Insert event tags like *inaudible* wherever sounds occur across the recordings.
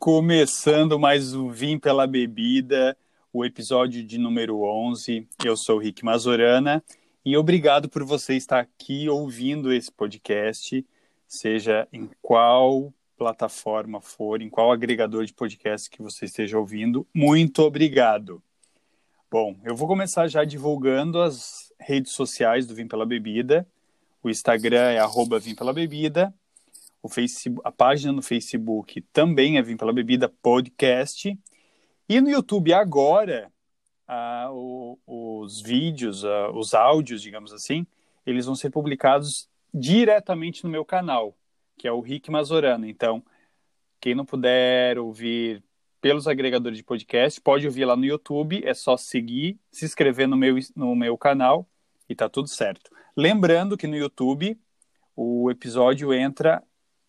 Começando mais um Vim pela Bebida, o episódio de número 11. Eu sou o Rick Mazorana e obrigado por você estar aqui ouvindo esse podcast, seja em qual plataforma for, em qual agregador de podcast que você esteja ouvindo. Muito obrigado. Bom, eu vou começar já divulgando as redes sociais do Vim pela Bebida. O Instagram é arroba Vim pela Bebida o Facebook, a página no Facebook também é Vim Pela Bebida Podcast. E no YouTube agora, ah, o, os vídeos, ah, os áudios, digamos assim, eles vão ser publicados diretamente no meu canal, que é o Rick Mazorano. Então, quem não puder ouvir pelos agregadores de podcast, pode ouvir lá no YouTube, é só seguir, se inscrever no meu, no meu canal e tá tudo certo. Lembrando que no YouTube o episódio entra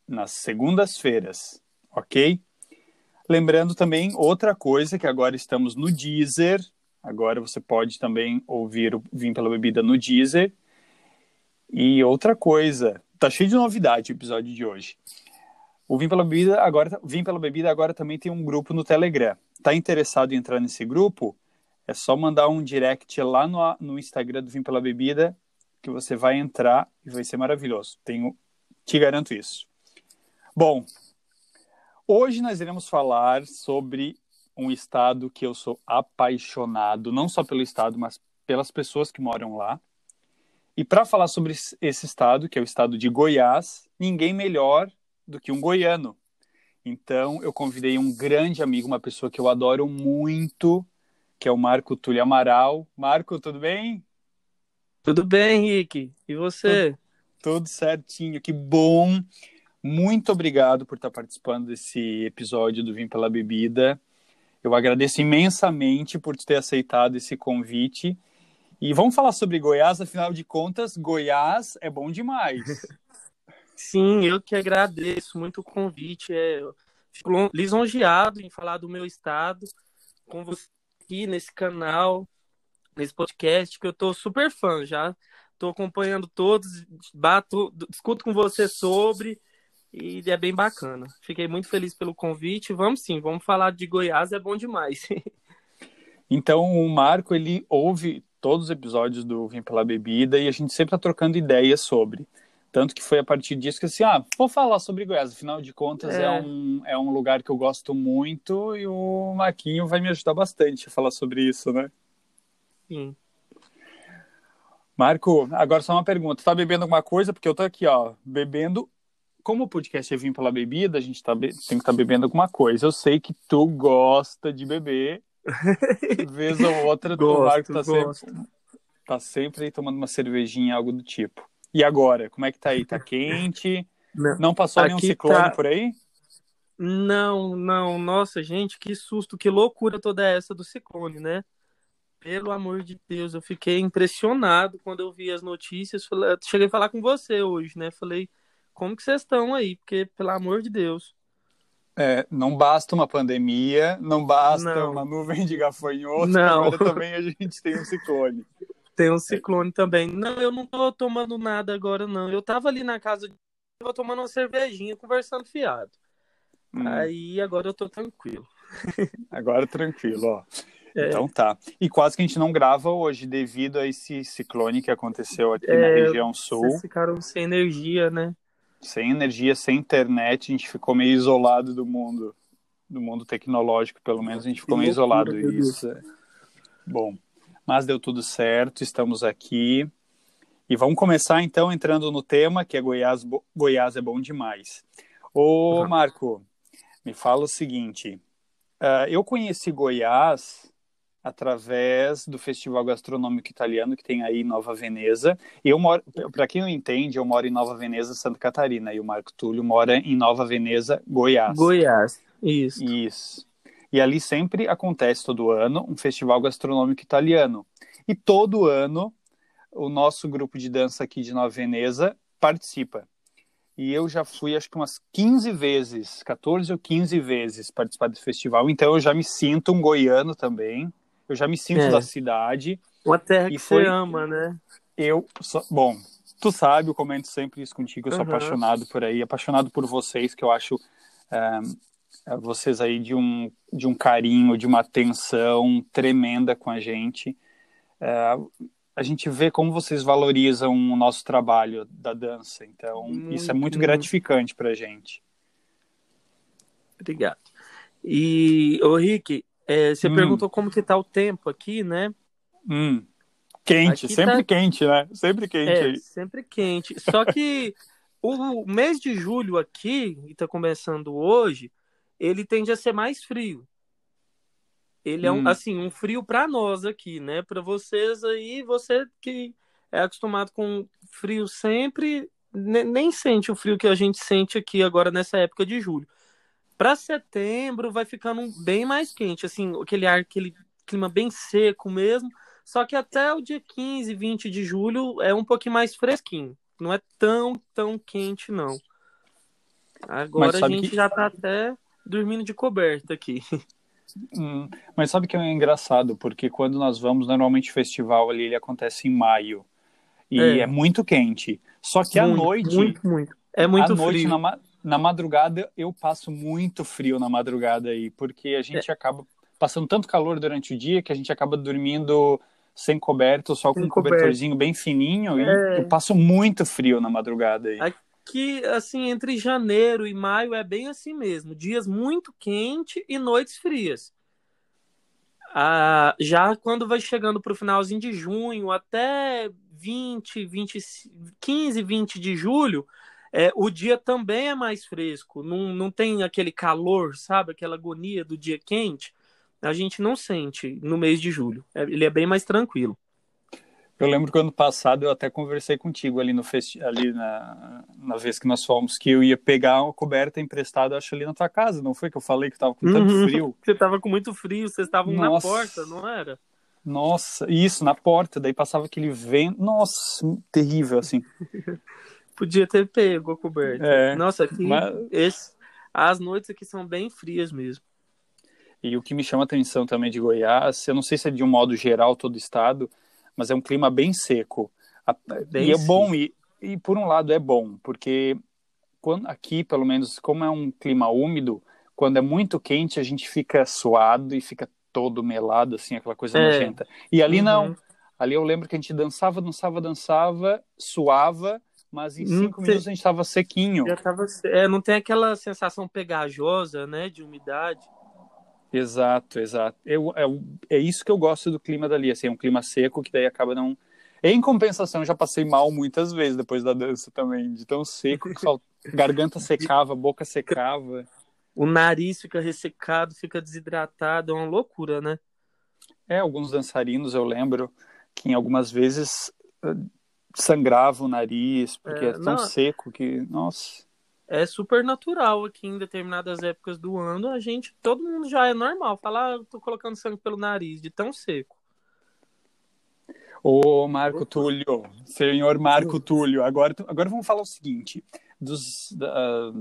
nas segundas-feiras, ok? Lembrando também outra coisa que agora estamos no Deezer. Agora você pode também ouvir o Vim pela Bebida no Deezer. E outra coisa, tá cheio de novidade o episódio de hoje. O Vim pela Bebida agora, Vim pela Bebida agora também tem um grupo no Telegram. Tá interessado em entrar nesse grupo? É só mandar um direct lá no, no Instagram do Vim pela Bebida que você vai entrar e vai ser maravilhoso. Tenho, te garanto isso. Bom, hoje nós iremos falar sobre um estado que eu sou apaixonado, não só pelo estado, mas pelas pessoas que moram lá. E para falar sobre esse estado, que é o estado de Goiás, ninguém melhor do que um goiano. Então, eu convidei um grande amigo, uma pessoa que eu adoro muito, que é o Marco Túlio Amaral. Marco, tudo bem? Tudo bem, Henrique. E você? Tudo, tudo certinho. Que bom muito obrigado por estar participando desse episódio do Vim pela Bebida. Eu agradeço imensamente por ter aceitado esse convite. E vamos falar sobre Goiás, afinal de contas, Goiás é bom demais. *laughs* Sim, eu que agradeço muito o convite. É, fico lisonjeado em falar do meu estado com você aqui nesse canal, nesse podcast, que eu tô super fã já. Tô acompanhando todos, bato, discuto com você sobre e é bem bacana. Fiquei muito feliz pelo convite. Vamos sim, vamos falar de Goiás, é bom demais. *laughs* então, o Marco, ele ouve todos os episódios do Vim Pela Bebida e a gente sempre tá trocando ideias sobre. Tanto que foi a partir disso que assim, ah, vou falar sobre Goiás. Afinal de contas, é. é, um, é um lugar que eu gosto muito e o Marquinho vai me ajudar bastante a falar sobre isso, né? Sim. Marco, agora só uma pergunta. Tá bebendo alguma coisa? Porque eu tô aqui, ó, bebendo como o podcast é vir pela bebida, a gente tá tem que estar tá bebendo alguma coisa. Eu sei que tu gosta de beber. *laughs* Vez ou outra, gosto, o Marco tá gosto. sempre, tá sempre aí tomando uma cervejinha, algo do tipo. E agora, como é que tá aí? Tá quente? Não, não passou nenhum ciclone tá... por aí? Não, não. Nossa, gente, que susto, que loucura toda essa do ciclone, né? Pelo amor de Deus, eu fiquei impressionado quando eu vi as notícias. Cheguei a falar com você hoje, né? Falei, como que vocês estão aí? Porque, pelo amor de Deus. É, não basta uma pandemia, não basta não. uma nuvem de gafanhoto, não. agora também a gente tem um ciclone. Tem um ciclone também. Não, eu não tô tomando nada agora, não. Eu tava ali na casa, tava tomando uma cervejinha, conversando fiado. Hum. Aí agora eu tô tranquilo. *laughs* Agora tranquilo, ó. É. Então tá. E quase que a gente não grava hoje devido a esse ciclone que aconteceu aqui é, na região sul. Vocês ficaram sem energia, né? Sem energia, sem internet, a gente ficou meio isolado do mundo, do mundo tecnológico, pelo menos a gente ficou meio isolado. Isso. É... Bom, mas deu tudo certo, estamos aqui. E vamos começar então entrando no tema, que é Goiás, Goiás é bom demais. Ô, Marco, me fala o seguinte: uh, eu conheci Goiás através do Festival Gastronômico Italiano que tem aí em Nova Veneza. Eu moro, para quem não entende, eu moro em Nova Veneza, Santa Catarina, e o Marco Túlio mora em Nova Veneza, Goiás. Goiás, isso. Isso. E ali sempre acontece todo ano um festival gastronômico italiano. E todo ano o nosso grupo de dança aqui de Nova Veneza participa. E eu já fui, acho que umas 15 vezes, 14 ou 15 vezes participar desse festival. Então eu já me sinto um goiano também eu já me sinto é. da cidade. Uma terra que foi... você ama, né? Eu, bom, tu sabe, eu comento sempre isso contigo, eu sou uhum. apaixonado por aí, apaixonado por vocês, que eu acho é, vocês aí de um, de um carinho, de uma atenção tremenda com a gente. É, a gente vê como vocês valorizam o nosso trabalho da dança. Então, muito, isso é muito gratificante para a gente. Obrigado. E, ô Rick, é, você hum. perguntou como que tá o tempo aqui, né? Hum. Quente, aqui sempre tá... quente, né? Sempre quente é, aí. Sempre quente. Só que o mês de julho aqui, e tá começando hoje, ele tende a ser mais frio. Ele é um, hum. assim, um frio para nós aqui, né? Para vocês aí, você que é acostumado com frio sempre, nem sente o frio que a gente sente aqui agora nessa época de julho. Para setembro vai ficando bem mais quente, assim, aquele ar, aquele clima bem seco mesmo. Só que até o dia 15, 20 de julho é um pouquinho mais fresquinho. Não é tão, tão quente, não. Agora a gente que... já tá até dormindo de coberta aqui. *laughs* Hum, mas sabe que é engraçado, porque quando nós vamos, normalmente o festival ali ele acontece em maio. E é, é muito quente. Só que muito, à noite. Muito, muito. É muito à noite, frio. Na, na, madrugada, eu passo muito frio na madrugada aí, porque a gente é. acaba passando tanto calor durante o dia que a gente acaba dormindo sem coberto, só com um cobertorzinho bem fininho. E é. eu passo muito frio na madrugada aí. Aqui, assim, entre janeiro e maio é bem assim mesmo. Dias muito quentes e noites frias. Ah, já quando vai chegando para o finalzinho de junho, até 20, 20, 15, 20 de julho, é, o dia também é mais fresco. Não, não tem aquele calor, sabe? Aquela agonia do dia quente. A gente não sente no mês de julho. É, ele é bem mais tranquilo. Eu lembro que ano passado eu até conversei contigo ali no festi ali na, na vez que nós fomos, que eu ia pegar uma coberta emprestada, acho, ali na tua casa, não foi que eu falei que tava com tanto uhum. frio? *laughs* Você tava com muito frio, vocês estavam na porta, não era? Nossa, isso, na porta, daí passava aquele vento, nossa, terrível, assim. *laughs* Podia ter pego a coberta. É, Nossa, aqui, mas... esse, as noites aqui são bem frias mesmo. E o que me chama a atenção também de Goiás, eu não sei se é de um modo geral todo o estado, mas é um clima bem seco. Bem e é bom, e, e por um lado é bom, porque quando, aqui, pelo menos, como é um clima úmido, quando é muito quente, a gente fica suado e fica todo melado, assim, aquela coisa é. nojenta. E ali uhum. não. Ali eu lembro que a gente dançava, dançava, dançava, suava, mas em cinco minutos a gente estava sequinho. Já tava, é, não tem aquela sensação pegajosa, né, de umidade. Exato, exato. Eu, é, é isso que eu gosto do clima dali, assim, é um clima seco que daí acaba não... Em compensação, já passei mal muitas vezes depois da dança também, de tão seco que só *laughs* garganta secava, boca secava. O nariz fica ressecado, fica desidratado, é uma loucura, né? É, alguns dançarinos eu lembro que em algumas vezes sangrava o nariz, porque é, é tão não... seco que, nossa é super natural aqui em determinadas épocas do ano. A gente, todo mundo já é normal. Falar, ah, tô colocando sangue pelo nariz, de tão seco. Ô, Marco Túlio, senhor Marco Túlio, agora, agora vamos falar o seguinte: dos, da,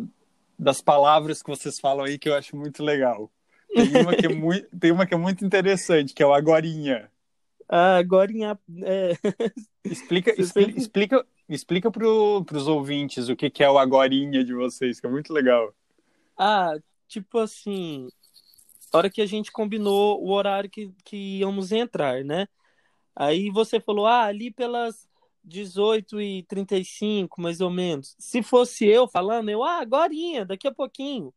das palavras que vocês falam aí que eu acho muito legal. Tem uma que é muito, *laughs* tem uma que é muito interessante, que é o agorinha. Ah, agorinha. É... Explica, explica, explica, Explica para os ouvintes o que, que é o agorinha de vocês, que é muito legal. Ah, tipo assim, a hora que a gente combinou o horário que, que íamos entrar, né? Aí você falou, ah, ali pelas 18h35, mais ou menos. Se fosse eu falando, eu, ah, agorinha, daqui a pouquinho.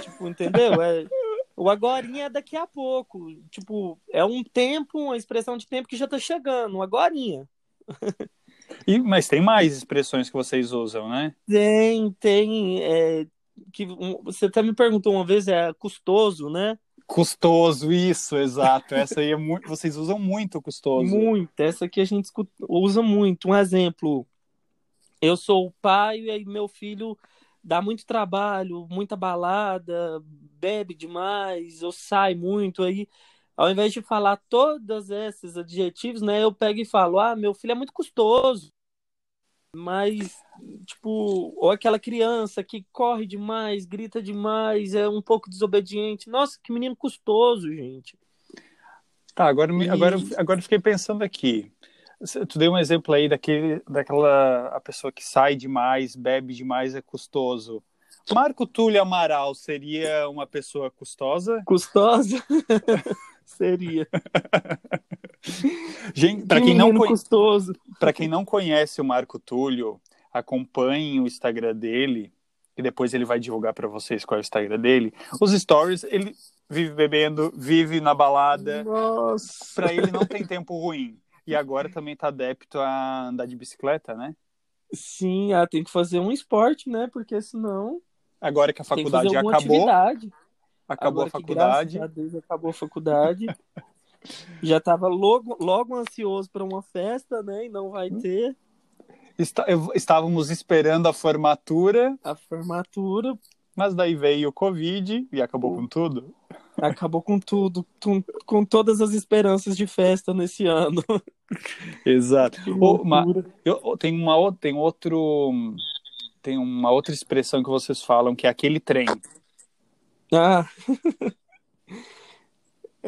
tipo, entendeu? É, o agorinha é daqui a pouco. Tipo, é um tempo, uma expressão de tempo que já tá chegando, agorinha. E, mas tem mais expressões que vocês usam, né? Tem, tem. É, que, você até me perguntou uma vez, é custoso, né? Custoso, isso, exato. Essa aí é muito. Vocês usam muito custoso. Muito. Essa aqui a gente usa muito. Um exemplo. Eu sou o pai e meu filho dá muito trabalho, muita balada, bebe demais, eu saio muito aí ao invés de falar todos esses adjetivos, né, eu pego e falo: "Ah, meu filho é muito custoso". Mas tipo, ou aquela criança que corre demais, grita demais, é um pouco desobediente. Nossa, que menino custoso, gente. Tá, agora e... agora agora fiquei pensando aqui. Tu deu um exemplo aí daquele, daquela a pessoa que sai demais, bebe demais, é custoso. Marco Túlio Amaral seria uma pessoa custosa? Custosa? *laughs* seria. *laughs* Gente, para Que quem, não custoso. pra quem não conhece o Marco Túlio, acompanhem o Instagram dele, e depois ele vai divulgar para vocês qual é o Instagram dele. Os stories, ele vive bebendo, vive na balada. Nossa. Para ele não tem tempo ruim. E agora também tá adepto a andar de bicicleta, né? Sim, ah, tem que fazer um esporte, né? Porque senão Agora que a faculdade acabou, atividade. Acabou Agora a que, faculdade. a Deus, acabou a faculdade. *laughs* Já tava logo, logo ansioso para uma festa, né? E não vai ter Está- estávamos esperando a formatura, a formatura. mas daí veio o Covid e acabou com tudo. Acabou com tudo, com, com todas as esperanças de festa nesse ano. *laughs* Exato. Que Ô, Ma- loucura. Eu, tem uma outra, tem outro, tem uma outra expressão que vocês falam que é aquele trem. Ah. *laughs*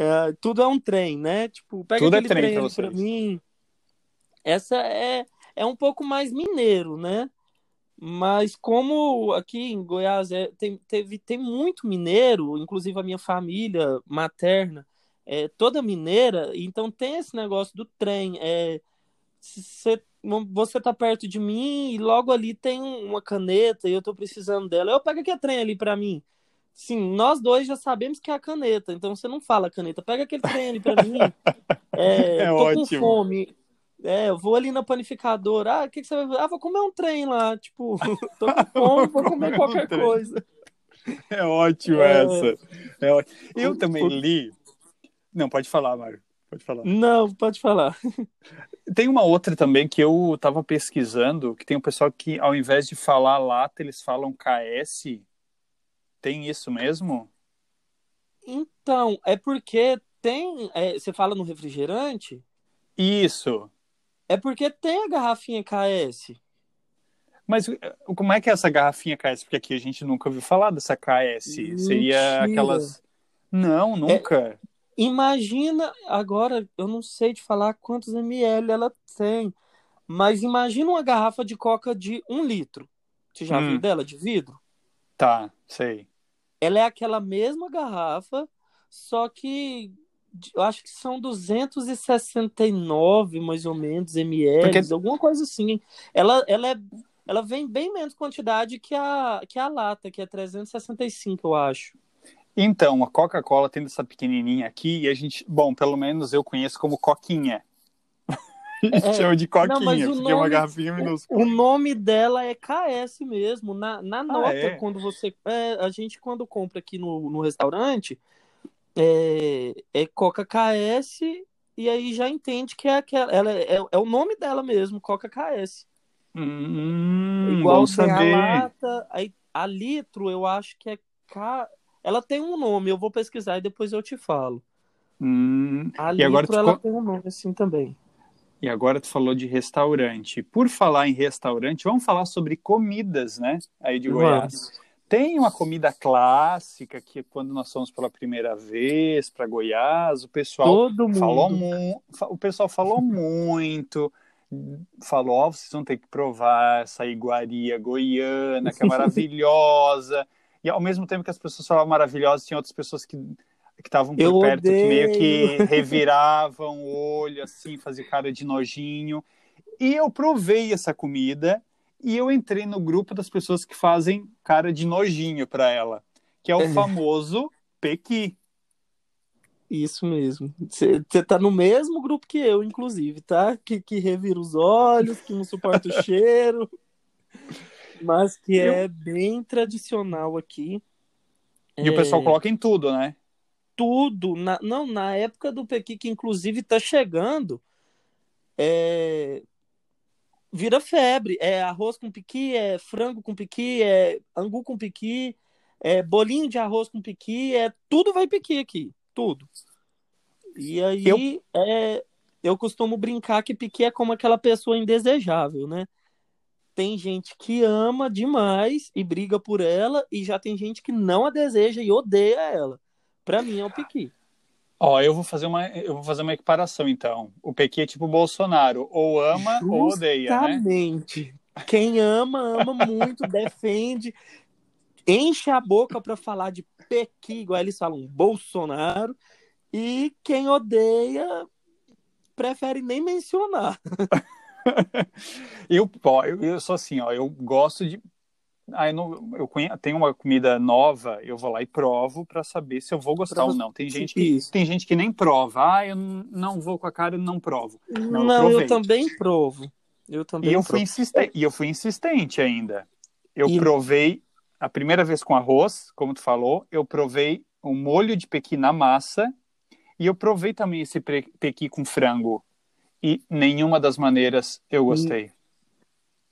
É, tudo é um trem, né? Tipo, pega Tudo é aquele trem trem pra pra mim. Essa é, é um pouco mais mineiro, né? Mas como aqui em Goiás é, tem, teve, tem muito mineiro, inclusive a minha família materna é toda mineira, então tem esse negócio do trem. É, se você, você tá perto de mim e logo ali tem uma caneta e eu tô precisando dela, eu pego aquele trem ali pra mim. Sim, nós dois já sabemos que é a caneta, então você não fala caneta, pega aquele trem ali pra mim. *laughs* É, É tô ótimo. com fome. É, eu vou ali na panificadora. Ah, o que, que você vai fazer? Ah, vou comer um trem lá. Tipo, *laughs* tô com fome, vou comer qualquer coisa. É ótimo É. essa. É ótimo. Eu também li. Não, pode falar, Mário. Pode falar. Não, pode falar. *laughs* Tem uma outra também que eu estava pesquisando, que tem um pessoal que, ao invés de falar lata, eles falam KS. Tem isso mesmo? Então, é porque tem. é, você fala no refrigerante? Isso. É porque tem a garrafinha KS. Mas eh, como é que é essa garrafinha KS? Porque aqui a gente nunca ouviu falar dessa KS. Seria Mentira. aquelas. Não, nunca. Imagina, agora eu não sei te falar quantos ml ela tem, mas imagina uma garrafa de coca de um litro. Você já Hum. viu dela de vidro? Tá, sei. Ela é aquela mesma garrafa, só que eu acho que são 269 mais ou menos ml, Porque- alguma coisa assim. Ela, ela, é, ela vem bem menos quantidade que a, que a lata, que é 365, eu acho. Então, a Coca-Cola tem essa pequenininha aqui e a gente, bom, pelo menos eu conheço como Coquinha. A É, chama de Coquinha, não, mas o porque é uma nome- garrafinha minúscula. O nome dela é KS mesmo. Na, na nota, é? quando você. é, a gente, quando compra aqui no, no restaurante, é, é Coca KS, e aí já entende que é, aquela, ela é, é o nome dela mesmo, Coca KS. Hum, Igual tem a saber. lata, aí, a litro, eu acho que é K. Ela tem um nome, eu vou pesquisar e depois eu te falo. Hum, A E agora litro, tu ela co- tem um nome assim também. E agora tu falou de restaurante. Por falar em restaurante, vamos falar sobre comidas, né? Aí de Goiás. Vamos. Tem uma comida clássica que quando nós fomos pela primeira vez para Goiás, o pessoal Todo falou mu- fa- o pessoal falou *laughs* muito, falou, ó, vocês vão ter que provar essa iguaria goiana, que é *laughs* maravilhosa. e ao mesmo tempo que as pessoas falavam maravilhosa, tinha outras pessoas que que estavam por Eu perto que meio odeio. que *laughs* reviravam o olho assim, faziam cara de nojinho. E eu provei essa comida e eu entrei no grupo das pessoas que fazem cara de nojinho para ela, que é o É. famoso pequi. Isso mesmo. Você tá no mesmo grupo que eu, inclusive, tá? Que, que revira os olhos, que não suporta o *laughs* cheiro, mas que é bem tradicional aqui. E o É, pessoal coloca em tudo, né? Tudo. Na, não, na época do Pequi, que inclusive tá chegando, é, vira febre. É arroz com piqui, é frango com piqui, é angu com piqui, é bolinho de arroz com piqui, é tudo vai piqui aqui, tudo. E aí Eu- é, eu costumo brincar que piqui é como aquela pessoa indesejável, né? Tem gente que ama demais e briga por ela, e já tem gente que não a deseja e odeia ela. Pra mim é o piqui. Ó, eu vou fazer uma, eu vou fazer uma equiparação então. O pequi é tipo o Bolsonaro, ou ama ou odeia, né? Justamente. Quem ama, ama muito, *laughs* defende. enche a boca para falar de Pequi, igual eles falam, Bolsonaro, e quem odeia prefere nem mencionar. *laughs* eu, eu, eu sou assim, ó, eu gosto de ah, eu, não, eu tenho uma comida nova, eu vou lá e provo para saber se eu vou gostar ou não. Tem gente, que, tem gente que nem prova. Ah, eu não vou com a cara e não provo. Não, não eu, eu, também provo. Eu também e eu, provo. fui insistente, e eu fui insistente ainda. Eu e... provei a primeira vez com arroz, como tu falou, eu provei um molho de pequi na massa e eu provei também esse pequi com frango. E nenhuma das maneiras eu gostei.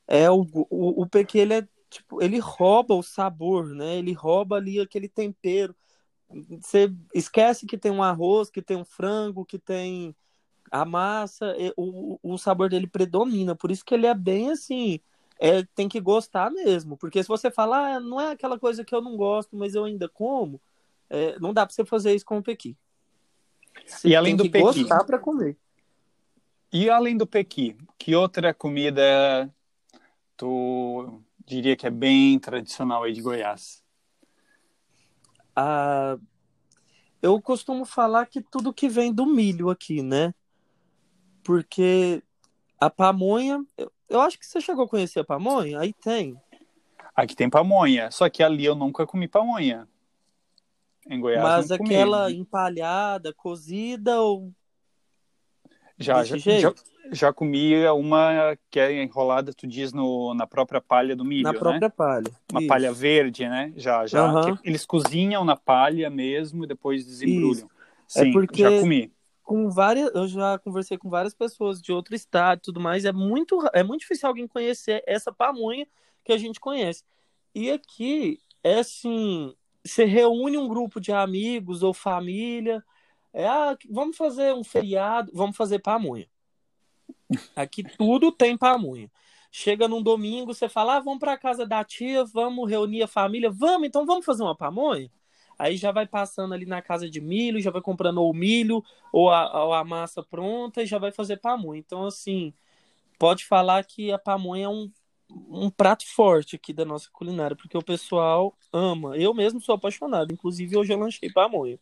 É, o, o, o pequi, ele é tipo, ele rouba o sabor, né? Ele rouba ali aquele tempero. Você esquece que tem um arroz, que tem um frango, que tem a massa, o, o sabor dele predomina. Por isso que ele é bem assim. É, tem que gostar mesmo. Porque se você falar, ah, não é aquela coisa que eu não gosto, mas eu ainda como, é, não dá pra você fazer isso com o pequi. Você e além do pequi. gostar para comer. E além do pequi, que outra comida tu diria que é bem tradicional aí de Goiás? Ah, eu costumo falar que tudo que vem do milho aqui, né? Porque a pamonha, eu, eu acho que você chegou a conhecer a pamonha, aí tem. Aqui tem pamonha, só que ali eu nunca comi pamonha. Em Goiás Mas aquela empalhada, cozida ou já, já, já, já comia uma que é enrolada, tu diz, no, na própria palha do milho, Na né? própria palha. Uma Isso. palha verde, né? Já, já. Uhum. Eles cozinham na palha mesmo e depois desembrulham. Isso. É Sim, é porque já comi. Com várias, eu já conversei com várias pessoas de outro estado e tudo mais. É muito, é muito difícil alguém conhecer essa pamonha que a gente conhece. E aqui é assim: você reúne um grupo de amigos ou família. É, ah, vamos fazer um feriado, vamos fazer pamonha. Aqui tudo tem pamonha. Chega num domingo, você fala, ah, vamos para casa da tia, vamos reunir a família, vamos, então vamos fazer uma pamonha? Aí já vai passando ali na casa de milho, já vai comprando ou milho ou a, ou a massa pronta e já vai fazer pamonha. Então, assim, pode falar que a pamonha é um, um prato forte aqui da nossa culinária, porque o pessoal ama. Eu mesmo sou apaixonado, inclusive hoje eu lanchei pamonha.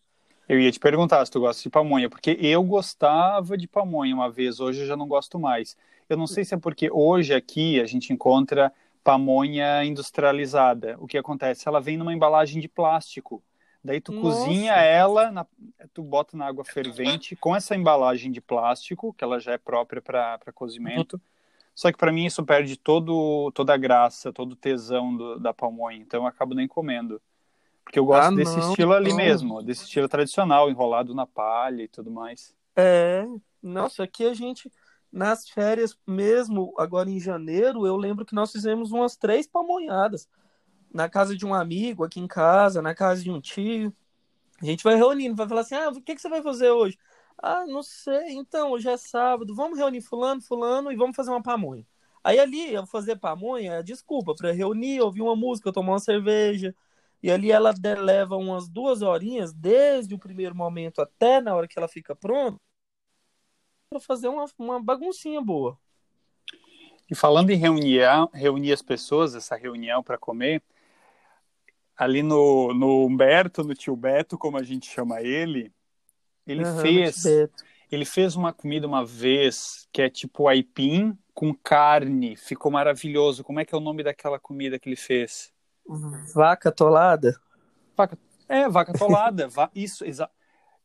Eu ia te perguntar se tu gosta de pamonha, porque eu gostava de pamonha uma vez, hoje eu já não gosto mais. Eu não sei se é porque hoje aqui a gente encontra pamonha industrializada. O que acontece? Ela vem numa embalagem de plástico. Daí tu Nossa. cozinha ela, na, tu bota na água fervente com essa embalagem de plástico, que ela já é própria para cozimento. Só que para mim isso perde todo, toda a graça, todo o tesão do, da pamonha. Então eu acabo nem comendo. Porque eu gosto ah, desse não, estilo ali não. mesmo, desse estilo tradicional, enrolado na palha e tudo mais. É, nossa, aqui a gente, nas férias mesmo, agora em janeiro, eu lembro que nós fizemos umas três pamonhadas. Na casa de um amigo, aqui em casa, na casa de um tio. A gente vai reunindo, vai falar assim: ah, o que, que você vai fazer hoje? Ah, não sei, então, hoje é sábado, vamos reunir fulano, fulano e vamos fazer uma pamonha. Aí ali, eu fazer pamonha, desculpa, para reunir, ouvir uma música, tomar uma cerveja, e ali ela leva umas duas horinhas, desde o primeiro momento até na hora que ela fica pronta, para fazer uma, uma baguncinha boa. E falando em reunir, reunir as pessoas, essa reunião para comer, ali no, no Humberto, no tio Beto, como a gente chama ele, ele uhum, fez ele fez uma comida uma vez que é tipo aipim com carne, ficou maravilhoso. Como é que é o nome daquela comida que ele fez? Vaca tolada? Vaca, é, vaca tolada. *laughs* va... Isso, exato.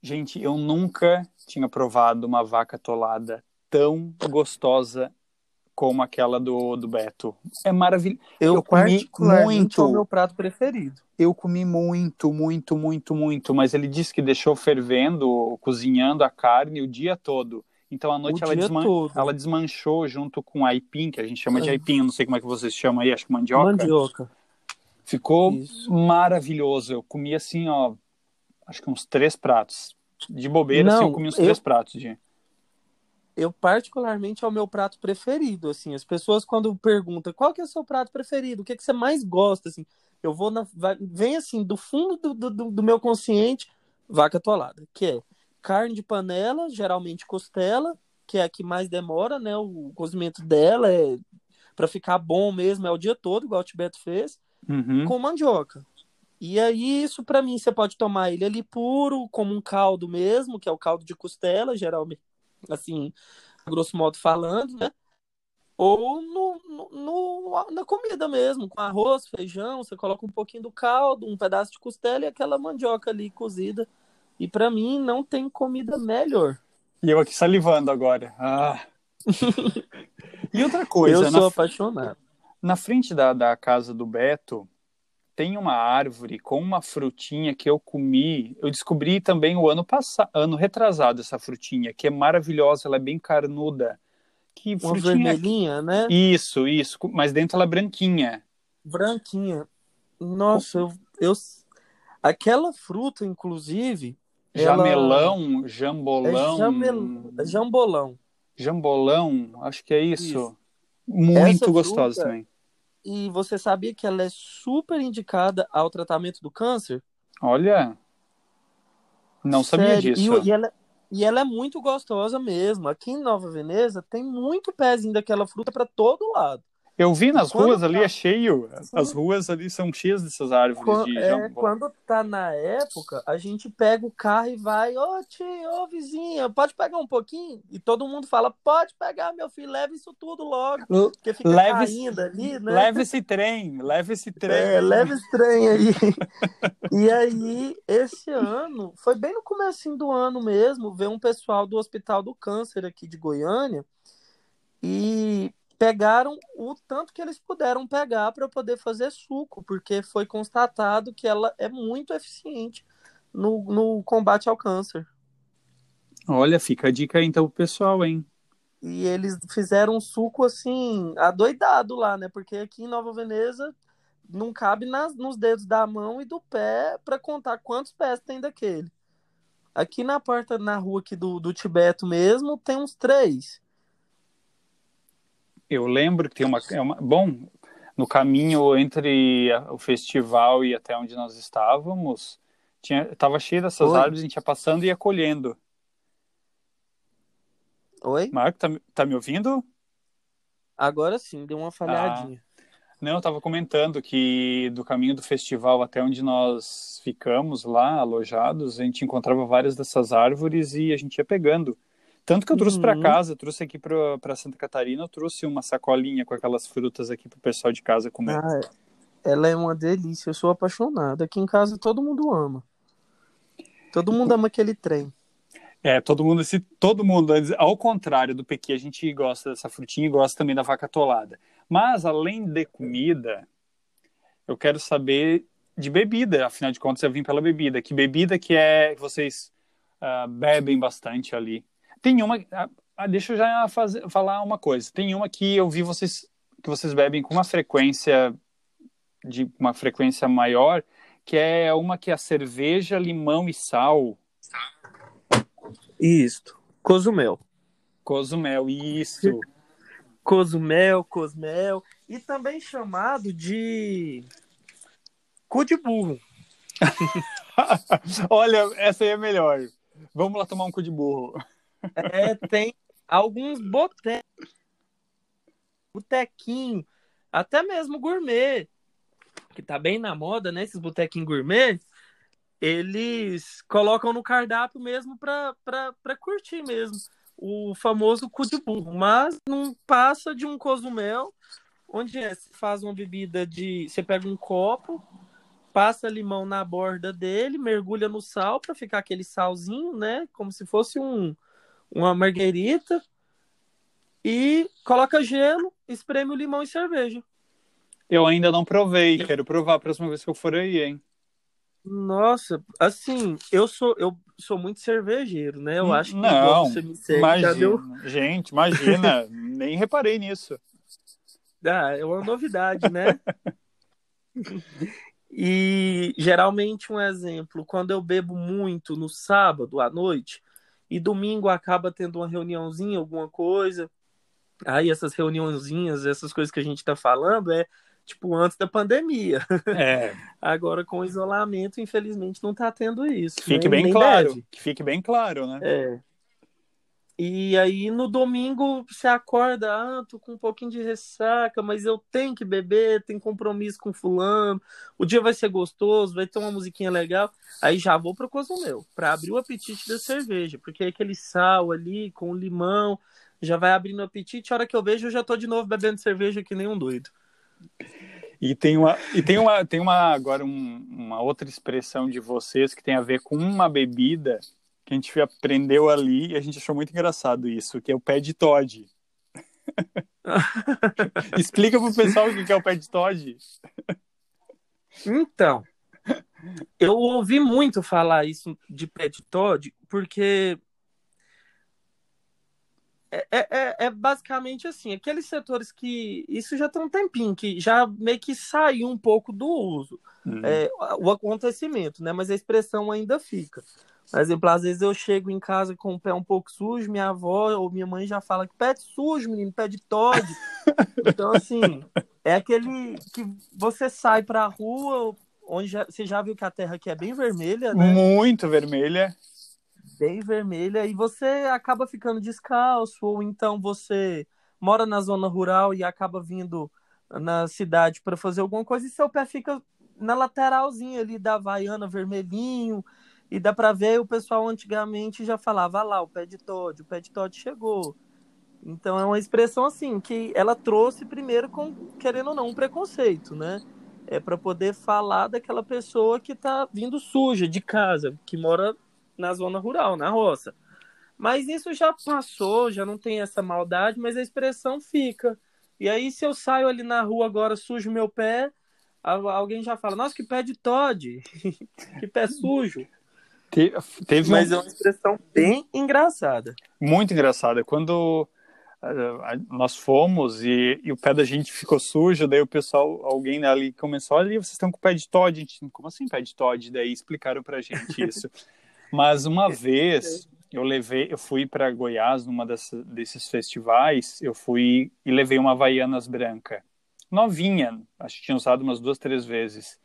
Gente, eu nunca tinha provado uma vaca tolada tão gostosa como aquela do, do Beto. É maravilhoso. Eu, eu comi muito. É o meu prato preferido. Eu comi muito, muito, muito, muito. Mas ele disse que deixou fervendo, cozinhando a carne o dia todo. Então à noite ela, desman ela, desmanchou junto com aipim, que a gente chama de aipim, não sei como é que vocês chamam aí, acho que mandioca. Mandioca. Ficou Isso. maravilhoso. Eu comi assim, ó, acho que uns três pratos. De bobeira, Não, assim, eu comi uns eu... três pratos de. Eu, particularmente, é o meu prato preferido, assim. As pessoas, quando perguntam qual que é o seu prato preferido, o que, é que você mais gosta, assim, eu vou na... Vem, assim, do fundo do, do, do meu consciente, vaca tolada, que é carne de panela, geralmente costela, que é a que mais demora, né? O cozimento dela é para ficar bom mesmo, é o dia todo, igual o Tibeto fez uhum. com mandioca. E aí, isso para mim, você pode tomar ele ali puro, como um caldo mesmo, que é o caldo de costela, geralmente, assim, grosso modo falando, né? Ou no, no, no, na comida mesmo, com arroz, feijão, você coloca um pouquinho do caldo, um pedaço de costela e aquela mandioca ali cozida. E para mim não tem comida melhor. E eu aqui salivando agora. Ah. *laughs* e outra coisa. Eu sou na, apaixonado. Na frente da, da casa do Beto tem uma árvore com uma frutinha que eu comi. Eu descobri também o ano passado, ano retrasado, essa frutinha, que é maravilhosa, ela é bem carnuda. Que uma frutinha... vermelhinha, né? Isso, isso. Mas dentro ela é branquinha. Branquinha. Nossa, eu, eu... Aquela fruta, inclusive, Jamelão, jambolão. É jamel... É jambolão. Jambolão, acho que é isso. isso. Muito gostosa também. E você sabia que ela é super indicada ao tratamento do câncer? Olha, não Sério? sabia disso. E, e, ela, e ela é muito gostosa mesmo. Aqui em Nova Veneza tem muito pezinho daquela fruta para todo lado. Eu vi nas quando ruas tá... ali, é cheio. As ruas ali são cheias dessas árvores quando, de é, Quando tá na época, a gente pega o carro e vai, ô oh, tio, ô oh, vizinha, pode pegar um pouquinho? E todo mundo fala, pode pegar, meu filho, leve isso tudo logo. Porque fica leve caindo ali, *laughs* né? Leve esse trem, leve esse trem. É, leve esse trem aí. *laughs* e aí, esse ano, foi bem no começo do ano mesmo, veio um pessoal do Hospital do Câncer aqui de Goiânia, e pegaram o tanto que eles puderam pegar para poder fazer suco, porque foi constatado que ela é muito eficiente no, no combate ao câncer. Olha, fica a dica aí então pro pessoal, hein? E eles fizeram um suco assim, adoidado lá, né? Porque aqui em Nova Veneza não cabe nas, nos dedos da mão e do pé para contar quantos pés tem daquele. Aqui na porta, na rua aqui do, do Tibeto mesmo, tem uns três eu lembro que tem uma, é uma bom no caminho entre o festival e até onde nós estávamos tinha estava cheio dessas Oi. árvores a gente ia passando e ia colhendo. Oi? Marco tá, tá me ouvindo? Agora sim deu uma falhadinha. Ah, não eu estava comentando que do caminho do festival até onde nós ficamos lá alojados a gente encontrava várias dessas árvores e a gente ia pegando tanto que eu trouxe uhum. para casa, trouxe aqui para Santa Catarina, eu trouxe uma sacolinha com aquelas frutas aqui pro pessoal de casa comer. Ah, ela é uma delícia, eu sou apaixonado. Aqui em casa todo mundo ama. Todo mundo ama aquele trem. É, todo mundo, se todo mundo, ao contrário do Pequi, a gente gosta dessa frutinha e gosta também da vaca atolada. Mas além de comida, eu quero saber de bebida, afinal de contas eu vim pela bebida. Que bebida que é que vocês uh, bebem bastante ali? Tem uma. Ah, ah, deixa eu já fazer, falar uma coisa. Tem uma que eu vi vocês que vocês bebem com uma frequência de uma frequência maior, que é uma que é a cerveja, limão e sal. Isso. Cozumel. Cozumel, isso. *laughs* Cozumel, Cosmel. E também chamado de cu de burro. *laughs* Olha, essa aí é melhor. Vamos lá tomar um cu de burro. É, tem alguns botecos, botequinho, até mesmo gourmet, que tá bem na moda, né? Esses botequinhos gourmet, eles colocam no cardápio mesmo pra, pra, pra curtir mesmo. O famoso cu de burro, mas não passa de um cozumel, onde é, você faz uma bebida de. Você pega um copo, passa limão na borda dele, mergulha no sal para ficar aquele salzinho, né? Como se fosse um, uma marguerita e coloca gelo, espreme o limão e cerveja. Eu ainda não provei, quero provar a próxima vez que eu for aí, hein? Nossa, assim, eu sou eu sou muito cervejeiro, né? Eu acho que não, você me segue, imagina, deu... gente, imagina, *laughs* nem reparei nisso. Ah, é uma novidade, né? e geralmente um exemplo, quando eu bebo muito no sábado à noite, e domingo acaba tendo uma reuniãozinha, alguma coisa. Aí essas reuniãozinhas, essas coisas que a gente está falando é tipo antes da pandemia. É. *laughs* Agora com o isolamento, infelizmente não está tendo isso. Fique nem, bem nem claro. Deve. Que fique bem claro, né? É. E aí no domingo você acorda, ah, tô com um pouquinho de ressaca, mas eu tenho que beber, tenho compromisso com fulano, o dia vai ser gostoso, vai ter uma musiquinha legal. Aí já vou pro Cozumel, para abrir o apetite da cerveja, porque aquele sal ali com limão já vai abrindo o apetite, a hora que eu vejo eu já tô de novo bebendo cerveja que nem um doido. E tem uma, e tem uma, tem uma agora um, uma outra expressão de vocês que tem a ver com uma bebida que a gente aprendeu ali e a gente achou muito engraçado isso, que é o pé de Todd. *laughs* Explica pro pessoal o que é o pé de Todd. Então, eu ouvi muito falar isso de pé de Todd, porque é, é, é, é, basicamente assim, aqueles setores que isso já tem um tempinho, que já meio que saiu um pouco do uso, uhum. é, o acontecimento, né? Mas a expressão ainda fica. Por exemplo, às vezes eu chego em casa com o pé um pouco sujo, minha avó ou minha mãe já fala que pé de sujo, menino, pé de Todd. então, assim, é aquele que você sai pra rua, onde já, você já viu que a terra aqui é bem vermelha, né? Muito vermelha. Bem vermelha, e você acaba ficando descalço, ou então você mora na zona rural e acaba vindo na cidade para fazer alguma coisa e seu pé fica na lateralzinha ali da Havaiana vermelhinho, e dá para ver o pessoal antigamente já falava ah lá, o pé de Todd, o pé de Todd chegou. Então é uma expressão assim que ela trouxe primeiro com querendo ou não um preconceito, né? É para poder falar daquela pessoa que está vindo suja de casa, que mora na zona rural, na roça. Mas isso já passou, já não tem essa maldade, mas a expressão fica. E aí se eu saio ali na rua agora sujo meu pé, alguém já fala: "Nossa, que pé de Todd. *laughs* que pé sujo". Te, teve Mas um... é uma expressão bem engraçada. Muito engraçada. Quando uh, nós fomos e, e, o pé da gente ficou sujo, daí o pessoal, alguém ali começou, olha, vocês estão com o pé de Todd. A gente, como assim pé de Todd? Daí explicaram pra gente *laughs* isso. Mas uma vez eu levei, eu fui para Goiás numa desses festivais, eu fui e levei uma Havaianas branca, novinha, acho que tinha usado umas duas, três vezes.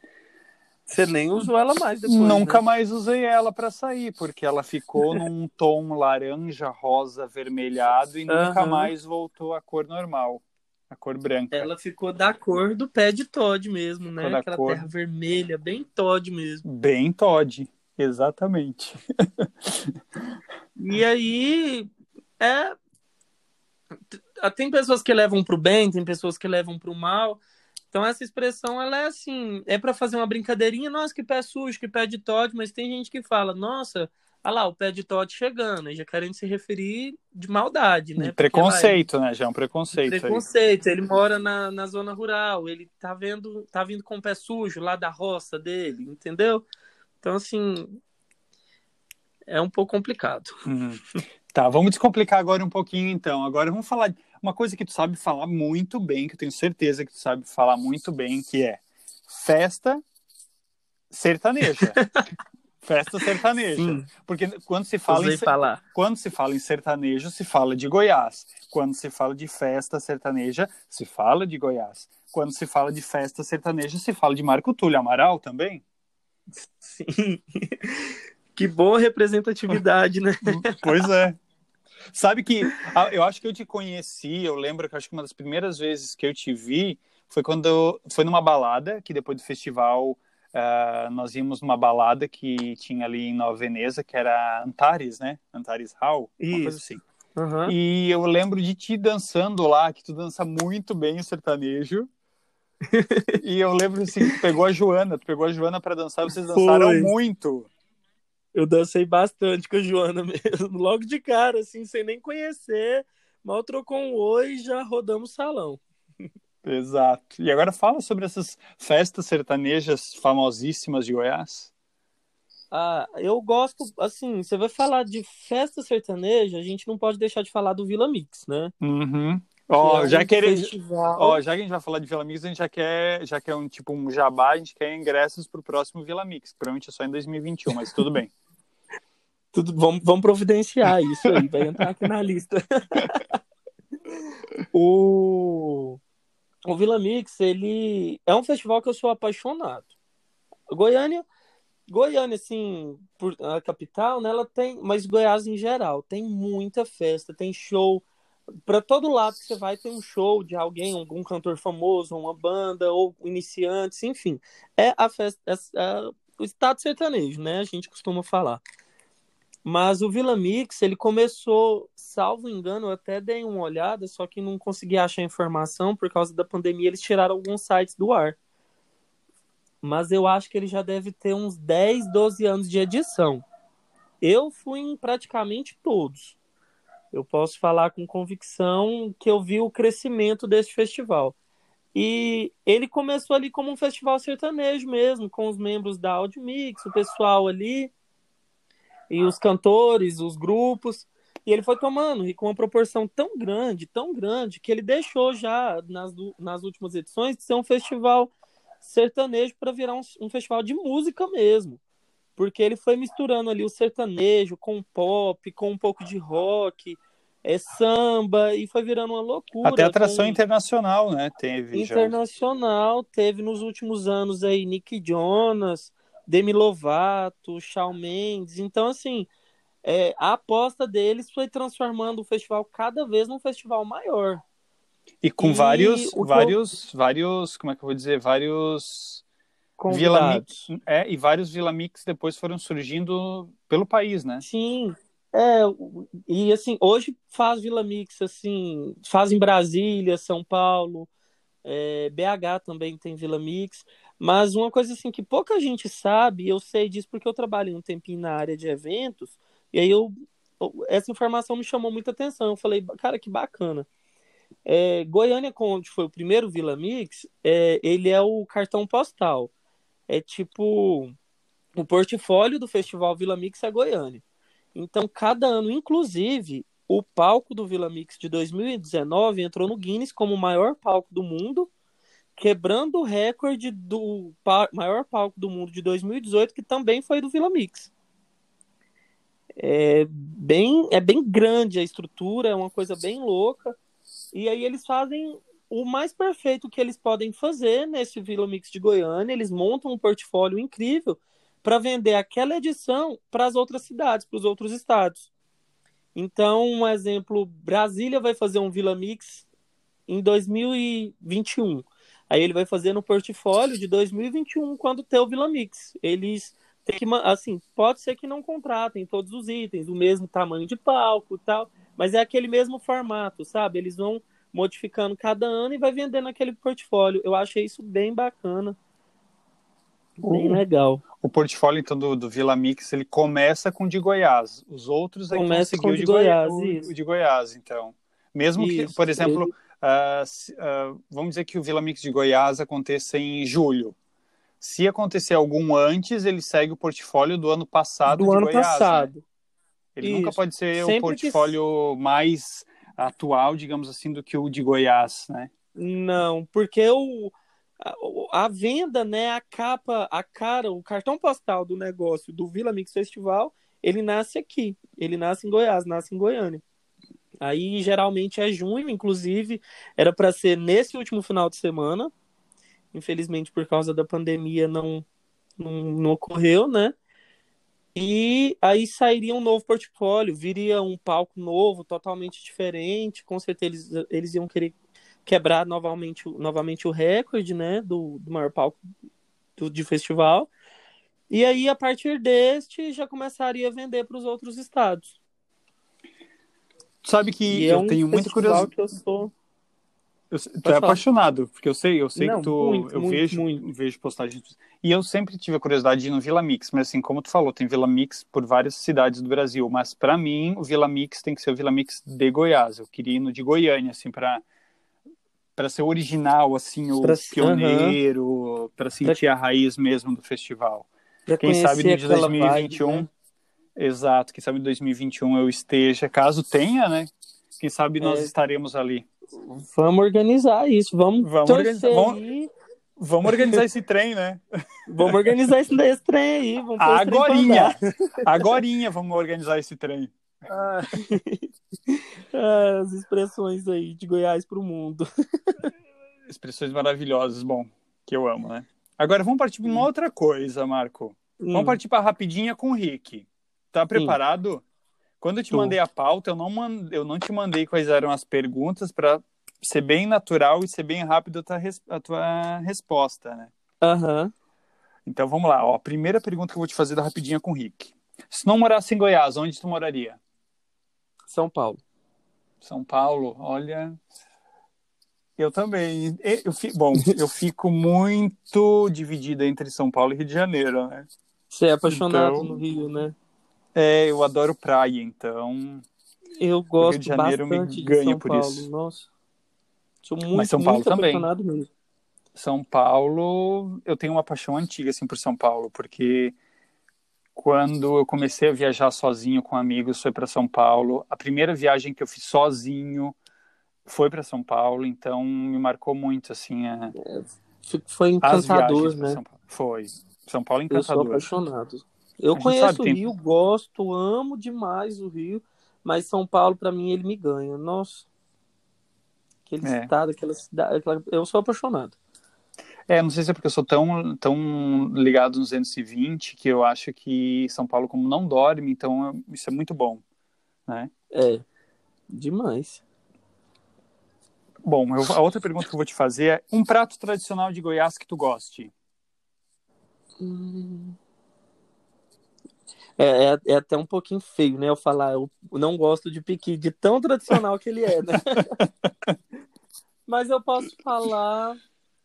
Você nem usou ela mais depois. Nunca né? mais usei ela para sair, porque ela ficou *laughs* num tom laranja, rosa, avermelhado e uhum. nunca mais voltou à cor normal, a cor branca. Ela ficou da cor do pé de Todd mesmo, né? Aquela cor... terra vermelha, bem Todd mesmo. Bem Todd, exatamente. e aí, é. Tem pessoas que levam pro bem, tem pessoas que levam pro mal. Então essa expressão ela é assim, é para fazer uma brincadeirinha, nossa, que pé sujo, que pé de Todd, mas tem gente que fala, nossa, olha lá, o pé de Todd chegando, e já querendo se referir de maldade, né? preconceito, né? Já é um preconceito. Preconceito, aí. ele mora na, na zona rural, ele tá vendo, tá vindo com o pé sujo lá da roça dele, entendeu? Então, assim, é um pouco complicado. Uhum. Tá, vamos descomplicar agora um pouquinho, então. Agora vamos falar uma coisa que tu sabe falar muito bem, que eu tenho certeza que tu sabe falar muito bem, que é festa sertaneja. *laughs* festa sertaneja. Sim. Porque quando se fala em, falar. quando se fala em sertanejo, se fala de Goiás. Quando se fala de festa sertaneja, se fala de Goiás. Quando se fala de festa sertaneja, se fala de Marco Túlio Amaral também. Sim. *laughs* Que boa representatividade, né? *laughs* Pois é. Sabe que eu acho que eu te conheci, eu lembro que acho que uma das primeiras vezes que eu te vi foi quando foi numa balada, que depois do festival uh, nós íamos numa balada que tinha ali em Nova Veneza, que era Antares, né? Antares Hall, uma coisa assim. Uhum. E eu lembro de ti dançando lá, que tu dança muito bem o sertanejo. *laughs* e eu lembro assim, tu pegou a Joana, tu pegou a Joana para dançar, vocês dançaram Foi. muito. Eu dancei bastante com a Joana *laughs* mesmo, logo de cara, assim, sem nem conhecer. Mal trocou um oi e já rodamos o salão. Exato. E agora fala sobre essas festas sertanejas famosíssimas de Goiás. Ah, eu gosto, assim, você vai falar de festa sertaneja, a gente não pode deixar de falar do Vila Mix, né? Uhum. Ó, oh, é já querer, ó, já que a gente vai falar de Vila Mix, a gente já quer, já quer um tipo um jabá, a gente quer ingressos para o próximo Vila Mix. Provavelmente é só em 2021, mas tudo bem. *laughs* Tudo, vamos, vamos providenciar isso aí, vai entrar aqui na lista. *laughs* o, o Vila Mix, ele é um festival que eu sou apaixonado. Goiânia Goiânia, assim, por, a capital, né, ela tem, mas Goiás em geral, tem muita festa, tem show. Para todo lado que você vai, tem um show de alguém, algum cantor famoso, uma banda, ou iniciantes, enfim. É a festa, é, é o estado sertanejo, né? A gente costuma falar. Mas o Vila Mix, ele começou, salvo engano, eu até dei uma olhada, só que não consegui achar informação por causa da pandemia, eles tiraram alguns sites do ar mas eu acho que ele já deve ter uns 10, 12 anos de edição. Eu fui em praticamente todos. Eu posso falar com convicção que eu vi o crescimento desse festival. E ele começou ali como um festival sertanejo mesmo, com os membros da Audio Mix, o pessoal ali, e os cantores, os grupos. E ele foi tomando, e com uma proporção tão grande, tão grande, que ele deixou já nas, nas últimas edições de ser um festival sertanejo para virar um, um, festival de música mesmo. Porque ele foi misturando ali o sertanejo com pop, com um pouco de rock, é samba, e foi virando uma loucura. Até atração com... internacional, né? Teve. Internacional, já. teve nos últimos anos aí Nick Jonas, Demi Lovato, Shawn Mendes. Então, assim, é, a aposta deles foi transformando o festival cada vez num festival maior. E com e vários, vários, vários, como é que eu vou dizer, vários Vila Mix, é, e vários Vila Mix depois foram surgindo pelo país, né? Sim. É, e assim, hoje faz Vila Mix, assim, faz em Brasília, São Paulo, é, BH também tem Vila Mix, mas uma coisa assim que pouca gente sabe, eu sei disso porque eu trabalhei um tempinho na área de eventos, e aí eu essa informação me chamou muita atenção. Eu falei, cara, que bacana. É, Goiânia, onde foi o primeiro Vila Mix, é, ele é o cartão postal. É tipo o portfólio do Festival Vila Mix é Goiânia. Então, cada ano, inclusive, o palco do Vila Mix de 2019 entrou no Guinness como o maior palco do mundo, quebrando o recorde do maior palco do mundo de 2018, que também foi do Vila Mix. É bem, é bem grande a estrutura, é uma coisa bem louca. E aí eles fazem o mais perfeito que eles podem fazer nesse Vila Mix de Goiânia. Eles montam um portfólio incrível para vender aquela edição para as outras cidades, para os outros estados. Então, um exemplo, Brasília vai fazer um Vila Mix em 2021. Aí ele vai fazer no portfólio de 2021 quando ter o Vila Mix. Eles têm que, assim, pode ser que não contratem todos os itens, do mesmo tamanho de palco e tal, mas é aquele mesmo formato, sabe? Eles vão modificando cada ano e vai vendendo aquele portfólio. Eu achei isso bem bacana. Bem legal. O portfólio, então, do, do Vila Mix, ele começa com o de Goiás. Os outros aí começa com o de, de Goiás, Goi... o, o, de Goiás, então. Mesmo isso, que, por exemplo, ele... uh, uh, vamos dizer que o Vila Mix de Goiás aconteça em julho. Se acontecer algum antes, ele segue o portfólio do ano passado do de ano Goiás. Né? Passado. Né? Ele Isso. nunca pode ser Sempre o portfólio que... mais atual, digamos assim, do que o de Goiás, né? Não, porque o, a, a, venda, né, a capa, a cara, o cartão postal do negócio do Vila Mix Festival, ele nasce aqui. Ele nasce em Goiás, nasce em Goiânia. Aí geralmente é junho, inclusive era para ser nesse último final de semana. Infelizmente, por causa da pandemia, não, não, não ocorreu, né? E aí sairia um novo portfólio, viria um palco novo, totalmente diferente. Com certeza eles, eles iam querer quebrar novamente, novamente o recorde né, do, do maior palco do, de festival. E aí, a partir deste, já começaria a vender para os outros estados. Sabe que e é eu é um tenho muita curiosidade. eu sou eu, tu é apaixonado, porque eu sei, eu sei Não, que tu. Muito, eu muito, vejo, muito. vejo postagens. E eu sempre tive a curiosidade de ir no Vila Mix, mas assim, como tu falou, tem Vila Mix por várias cidades do Brasil. Mas para mim, o Vila Mix tem que ser o Vila Mix de Goiás. Eu queria ir no de Goiânia, assim, para para ser original, assim, o pra, pioneiro, uh -huh. para sentir pra... a raiz mesmo do festival. Quem sabe no de 2021, vibe, né? Exato, quem sabe em 2021 eu esteja, caso tenha, né? Quem sabe nós é... estaremos ali. Vamos organizar isso, vamos, vamos torcer organizar, vamos, organizar esse trem, né? Vamos organizar esse, esse trem aí. Vamos agorinha, agorinha vamos organizar esse trem. Ah. *laughs* ah, as expressões aí de Goiás para o mundo. *laughs* Expressões maravilhosas, bom, que eu amo, né? Agora vamos partir para uma outra coisa, Marco. Vamos partir para rapidinha com o Rick. Tá preparado? Sim. Quando eu te Tô. mandei a pauta, eu não, mand... eu não te mandei quais eram as perguntas para ser bem natural e ser bem rápido a tua, res... a tua resposta, né? Aham. Uhum. Então vamos lá. Ó, a primeira pergunta que eu vou te fazer da rapidinha com o Rick. Se não morasse em Goiás, onde tu moraria? São Paulo. São Paulo, olha. Eu também. Eu, bom, *laughs* eu fico muito dividida entre São Paulo e Rio de Janeiro, né? Você é apaixonado então, no Rio, né? É, eu adoro praia, então. Eu gosto Rio de Janeiro bastante me ganha por Paulo. isso. Nossa. Sou muito, Mas São Paulo muito também. apaixonado mesmo. São Paulo, eu tenho uma paixão antiga assim por São Paulo, porque quando eu comecei a viajar sozinho com amigos, foi para São Paulo. A primeira viagem que eu fiz sozinho foi para São Paulo, então me marcou muito assim. A... É, foi encantador, né? São foi. São Paulo é encantador. Eu sou apaixonado. Eu conheço o Rio, tem... gosto, amo demais o Rio, mas São Paulo, para mim, ele me ganha. Nossa. Aquele é. estado, aquela cidade. Aquela... Eu sou apaixonado. É, não sei se é porque eu sou tão, tão ligado nos 220 que eu acho que São Paulo, como não dorme, então isso é muito bom, né? É, demais. Bom, eu, a outra pergunta que eu vou te fazer é um prato tradicional de Goiás que tu goste. Hum... É, é, é, até um pouquinho feio, né? Eu falar, eu não gosto de piqui, de tão tradicional que ele é, né? *laughs* Mas eu posso falar,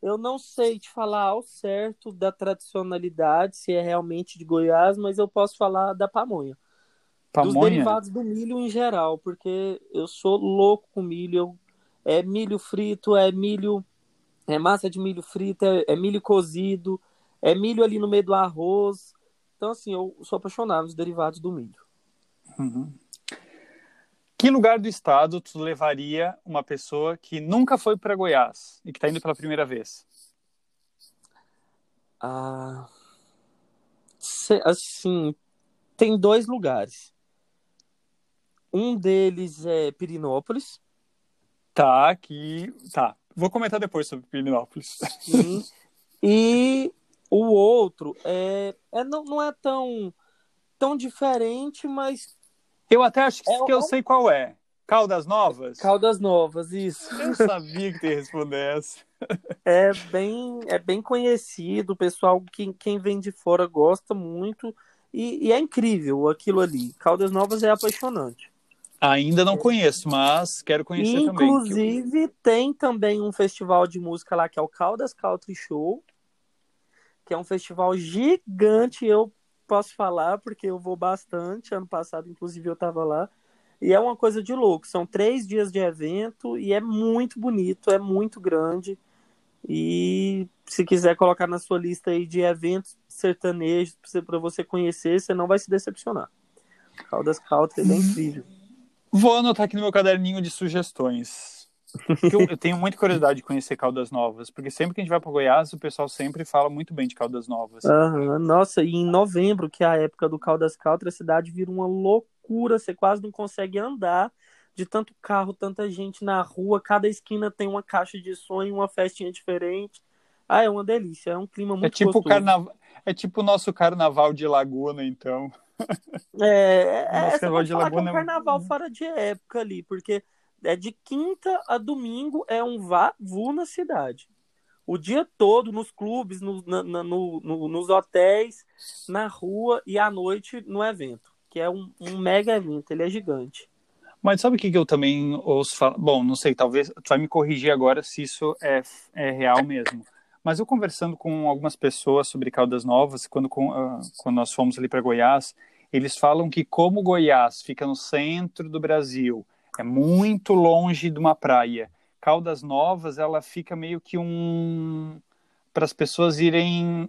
eu não sei te falar ao certo da tradicionalidade, se é realmente de Goiás, mas eu posso falar da pamonha. Pamonha? Dos derivados do milho em geral, porque eu sou louco com milho. Eu, é milho frito, é milho, é massa de milho frita, é, é milho cozido, é milho ali no meio do arroz então, assim, eu sou apaixonado nos derivados do milho. Uhum. Que lugar do estado tu levaria uma pessoa que nunca foi para Goiás e que está indo pela primeira vez? Ah, assim, tem dois lugares. Um deles é Pirinópolis. Tá, aqui. Tá. Vou comentar depois sobre Pirinópolis. Sim. E o outro é, é não, não é tão, tão diferente, mas. Eu até acho que, é, que eu é sei qual é. Caldas Novas? Caldas Novas, isso. Eu sabia que ia responder essa. É bem, é bem conhecido, o pessoal, que, quem vem de fora gosta muito. E, e, é incrível aquilo ali. Caldas Novas é apaixonante. Ainda não conheço, mas quero conhecer Inclusive, também. Inclusive, tem também um festival de música lá que é o Caldas Country Show, que é um festival gigante, eu posso falar, porque eu vou bastante. Ano passado, inclusive, eu estava lá. E é uma coisa de louco. São três dias de evento e é muito bonito, é muito grande. E se quiser colocar na sua lista aí de eventos sertanejos para você conhecer, você não vai se decepcionar. Caldas Country é incrível. Vou anotar aqui no meu caderninho de sugestões. Eu, eu, tenho muita curiosidade de conhecer Caldas Novas, porque sempre que a gente vai para Goiás, o pessoal sempre fala muito bem de Caldas Novas. Uhum. Nossa, e em novembro, que é a época do Caldas Country, a cidade vira uma loucura, você quase não consegue andar de tanto carro, tanta gente na rua, cada esquina tem uma caixa de som e uma festinha diferente. Ah, é uma delícia, é um clima muito é tipo gostoso. Carnaval, é tipo o nosso carnaval de Laguna, então. É, é, é carnaval de Laguna é um carnaval fora de época ali, porque é de quinta a domingo é um vavu na cidade. O dia todo nos clubes, no, na, no, no, nos hotéis, na rua e à noite no evento, que é um, um mega evento, ele é gigante. Mas sabe o que, eu também ouço falar? Bom, não sei, talvez tu vai me corrigir agora se isso é, é real mesmo. Mas eu conversando com algumas pessoas sobre Caldas Novas, quando, uh, quando nós fomos ali para Goiás, eles falam que como Goiás fica no centro do Brasil, é muito longe de uma praia. Caldas Novas, ela fica meio que um para as pessoas irem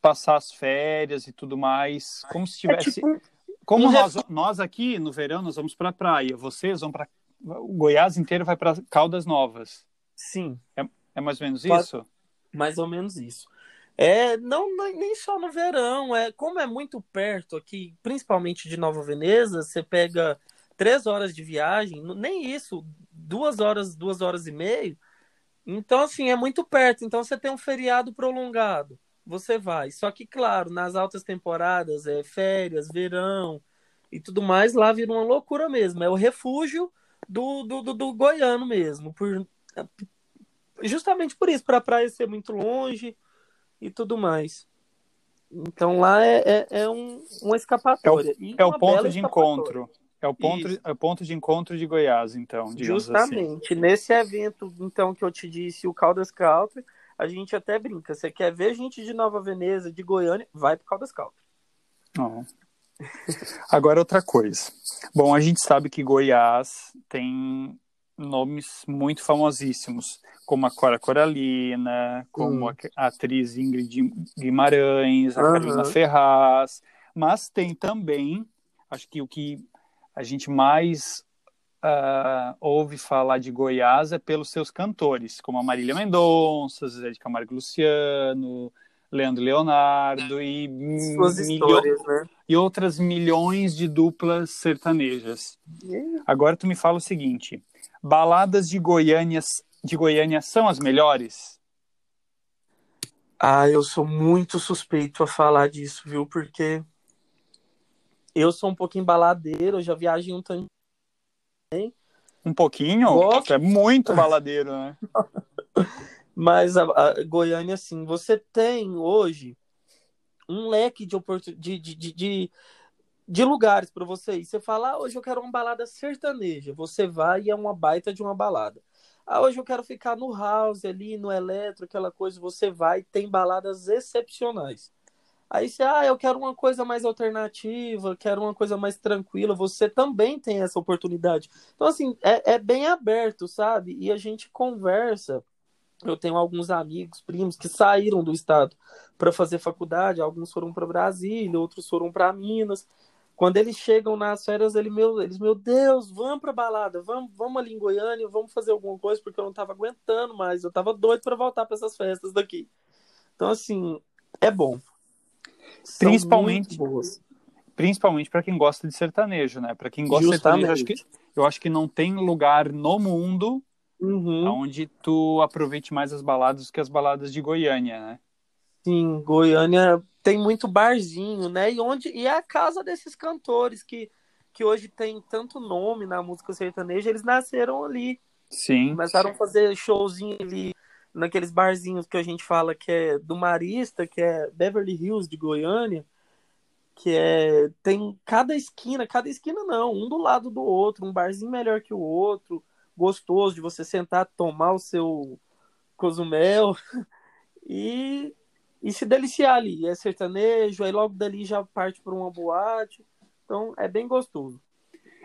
passar as férias e tudo mais, como se tivesse é tipo... como nós, nós aqui no verão nós vamos para a praia, vocês vão para o Goiás inteiro vai para Caldas Novas. Sim. É, é mais ou menos isso? Mais ou menos isso. É, não, nem só no verão, é como é muito perto aqui, principalmente de Nova Veneza, você pega três horas de viagem, nem isso, duas horas, duas horas e meia. Então, assim, é muito perto. Então, você tem um feriado prolongado. você vai. Só que, claro, nas altas temporadas, é férias, verão e tudo mais, lá vira uma loucura mesmo. É o refúgio do, do, do, do goiano mesmo. Por, justamente por isso, para a praia ser muito longe e tudo mais. Então lá é, é, é um, uma escapatória. É o, é o ponto de encontro. É o ponto, é o ponto de encontro de Goiás, então, assim. Justamente. Assim. Nesse evento, então, que eu te disse, o Caldas Country, a gente até brinca. Você quer ver gente de Nova Veneza, de Goiânia, vai pro Caldas Country. Oh. Agora outra coisa. Bom, a gente sabe que Goiás tem nomes muito famosíssimos, como a Cora Coralina, como hum. a atriz Ingrid Guimarães, a uhum. Carolina Ferraz, mas tem também, acho que o que a gente mais uh, ouve falar de Goiás é pelos seus cantores, como a Marília Mendonça, Zé de Camargo Luciano, Leandro Leonardo e, histórias, né? e outras milhões de duplas sertanejas. Agora tu me fala o seguinte: baladas de Goiânia, de Goiânia são as melhores? Ah, eu sou muito suspeito a falar disso, viu? Porque eu sou um pouquinho baladeiro, eu já viajei um tanto. Um pouquinho? Gosto. É muito baladeiro, né? *laughs* Mas a, a, Goiânia, assim, você tem hoje um leque de, de, de, de, de lugares para você ir. Você fala, ah, hoje eu quero uma balada sertaneja. Você vai e é uma baita de uma balada. Ah, hoje eu quero ficar no house ali, no eletro, aquela coisa. Você vai, tem baladas excepcionais. Aí você, ah, eu quero uma coisa mais alternativa, quero uma coisa mais tranquila. Você também tem essa oportunidade. Então, assim, é, é bem aberto, sabe? E a gente conversa eu tenho alguns amigos, primos que saíram do estado para fazer faculdade, alguns foram para Brasília, outros foram para Minas. Quando eles chegam nas férias, ele, meu, eles, meu Deus, vamos para balada, vamos, vamos ali em Goiânia, vamos fazer alguma coisa, porque eu não estava aguentando mais, eu estava doido para voltar para essas festas daqui. Então, assim, é bom. Principalmente, principalmente para quem gosta de sertanejo, né? Para quem gosta Justamente. de sertanejo, acho que, eu acho que não tem lugar no mundo uhum. onde tu aproveite mais as baladas do que as baladas de Goiânia, né? Sim, Goiânia tem muito barzinho, né? E onde e é a casa desses cantores que, que hoje tem tanto nome na música sertaneja, eles nasceram ali. Sim. Começaram a fazer showzinho ali naqueles barzinhos que a gente fala que é do Marista, que é Beverly Hills de Goiânia, que é tem cada esquina, cada esquina não, um do lado do outro, um barzinho melhor que o outro gostoso de você sentar, tomar o seu cozumel *laughs* e, e se deliciar ali. É sertanejo, aí logo dali já parte para uma boate. Então é bem gostoso.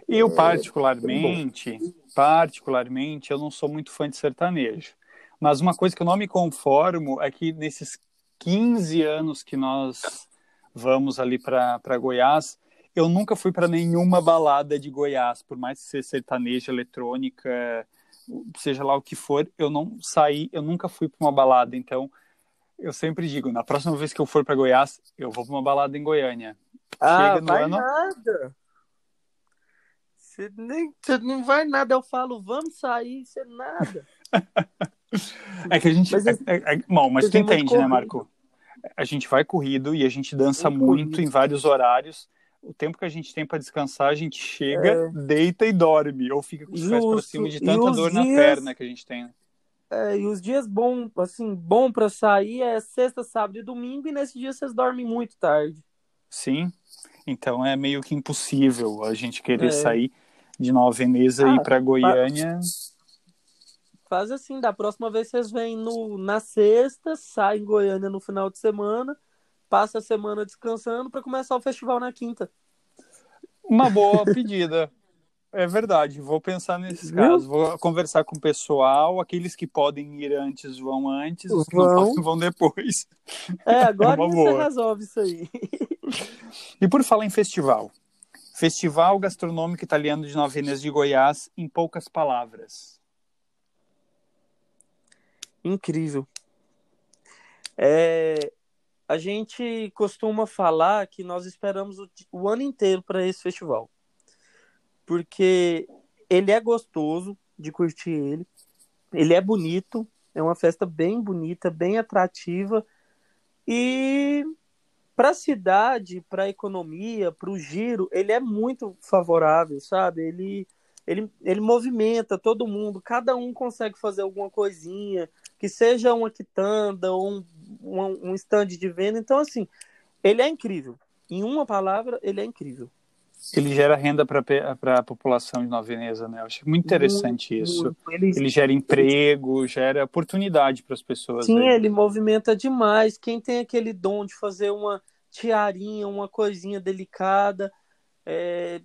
Eu particularmente, é particularmente, eu não sou muito fã de sertanejo. Mas uma coisa que eu não me conformo é que nesses 15 anos que nós vamos ali para Goiás, eu nunca fui para nenhuma balada de Goiás, por mais que seja sertaneja, eletrônica, seja lá o que for, eu não saí, eu nunca fui para uma balada, então eu sempre digo, na próxima vez que eu for para Goiás, eu vou para uma balada em Goiânia. Ah, Chega no vai ano... nada. Você, nem, você não vai nada, eu falo, vamos sair, você nada. *laughs* é que a gente. É, é, é, bom, mas tu entende, né, Marco? A gente vai corrido e a gente dança muito em vários horários o tempo que a gente tem para descansar, a gente chega, é. deita e dorme, ou fica com os pés para cima de tanta dor dias... na perna que a gente tem. Né? É, e os dias bom, assim, bom para sair é sexta, sábado e domingo, e nesse dia vocês dormem muito tarde. Sim, então é meio que impossível a gente querer é. sair de Nova Veneza ah, e ir para Goiânia. Faz assim, da próxima vez vocês vêm no, na sexta, saem em Goiânia no final de semana, passa a semana descansando para começar o festival na quinta. Uma boa pedida. É verdade, vou pensar nesses Viu? casos. Vou conversar com o pessoal. Aqueles que podem ir antes vão antes, os que vão. não podem vão depois. É, *laughs* agora é você resolve isso aí. E por falar em festival, Festival Gastronômico Italiano de Nova Veneza de Goiás, em poucas palavras. Incrível. É, a gente costuma falar que nós esperamos o, o ano inteiro para esse festival. Porque ele é gostoso de curtir ele, ele é bonito, é uma festa bem bonita, bem atrativa, E para a cidade, para a economia, para o giro, ele é muito favorável, sabe? Ele, ele, ele movimenta todo mundo, cada um consegue fazer alguma coisinha, que seja uma quitanda ou um, um, um stand de venda. Então, assim, ele é incrível. Em uma palavra, ele é incrível. Ele gera renda para a população de Nova Veneza, né? Eu acho muito interessante muito, isso. Muito. Ele... ele... gera emprego, gera oportunidade para as pessoas. Sim, aí. ele movimenta demais. Quem tem aquele dom de fazer uma tiarinha, uma coisinha delicada, é,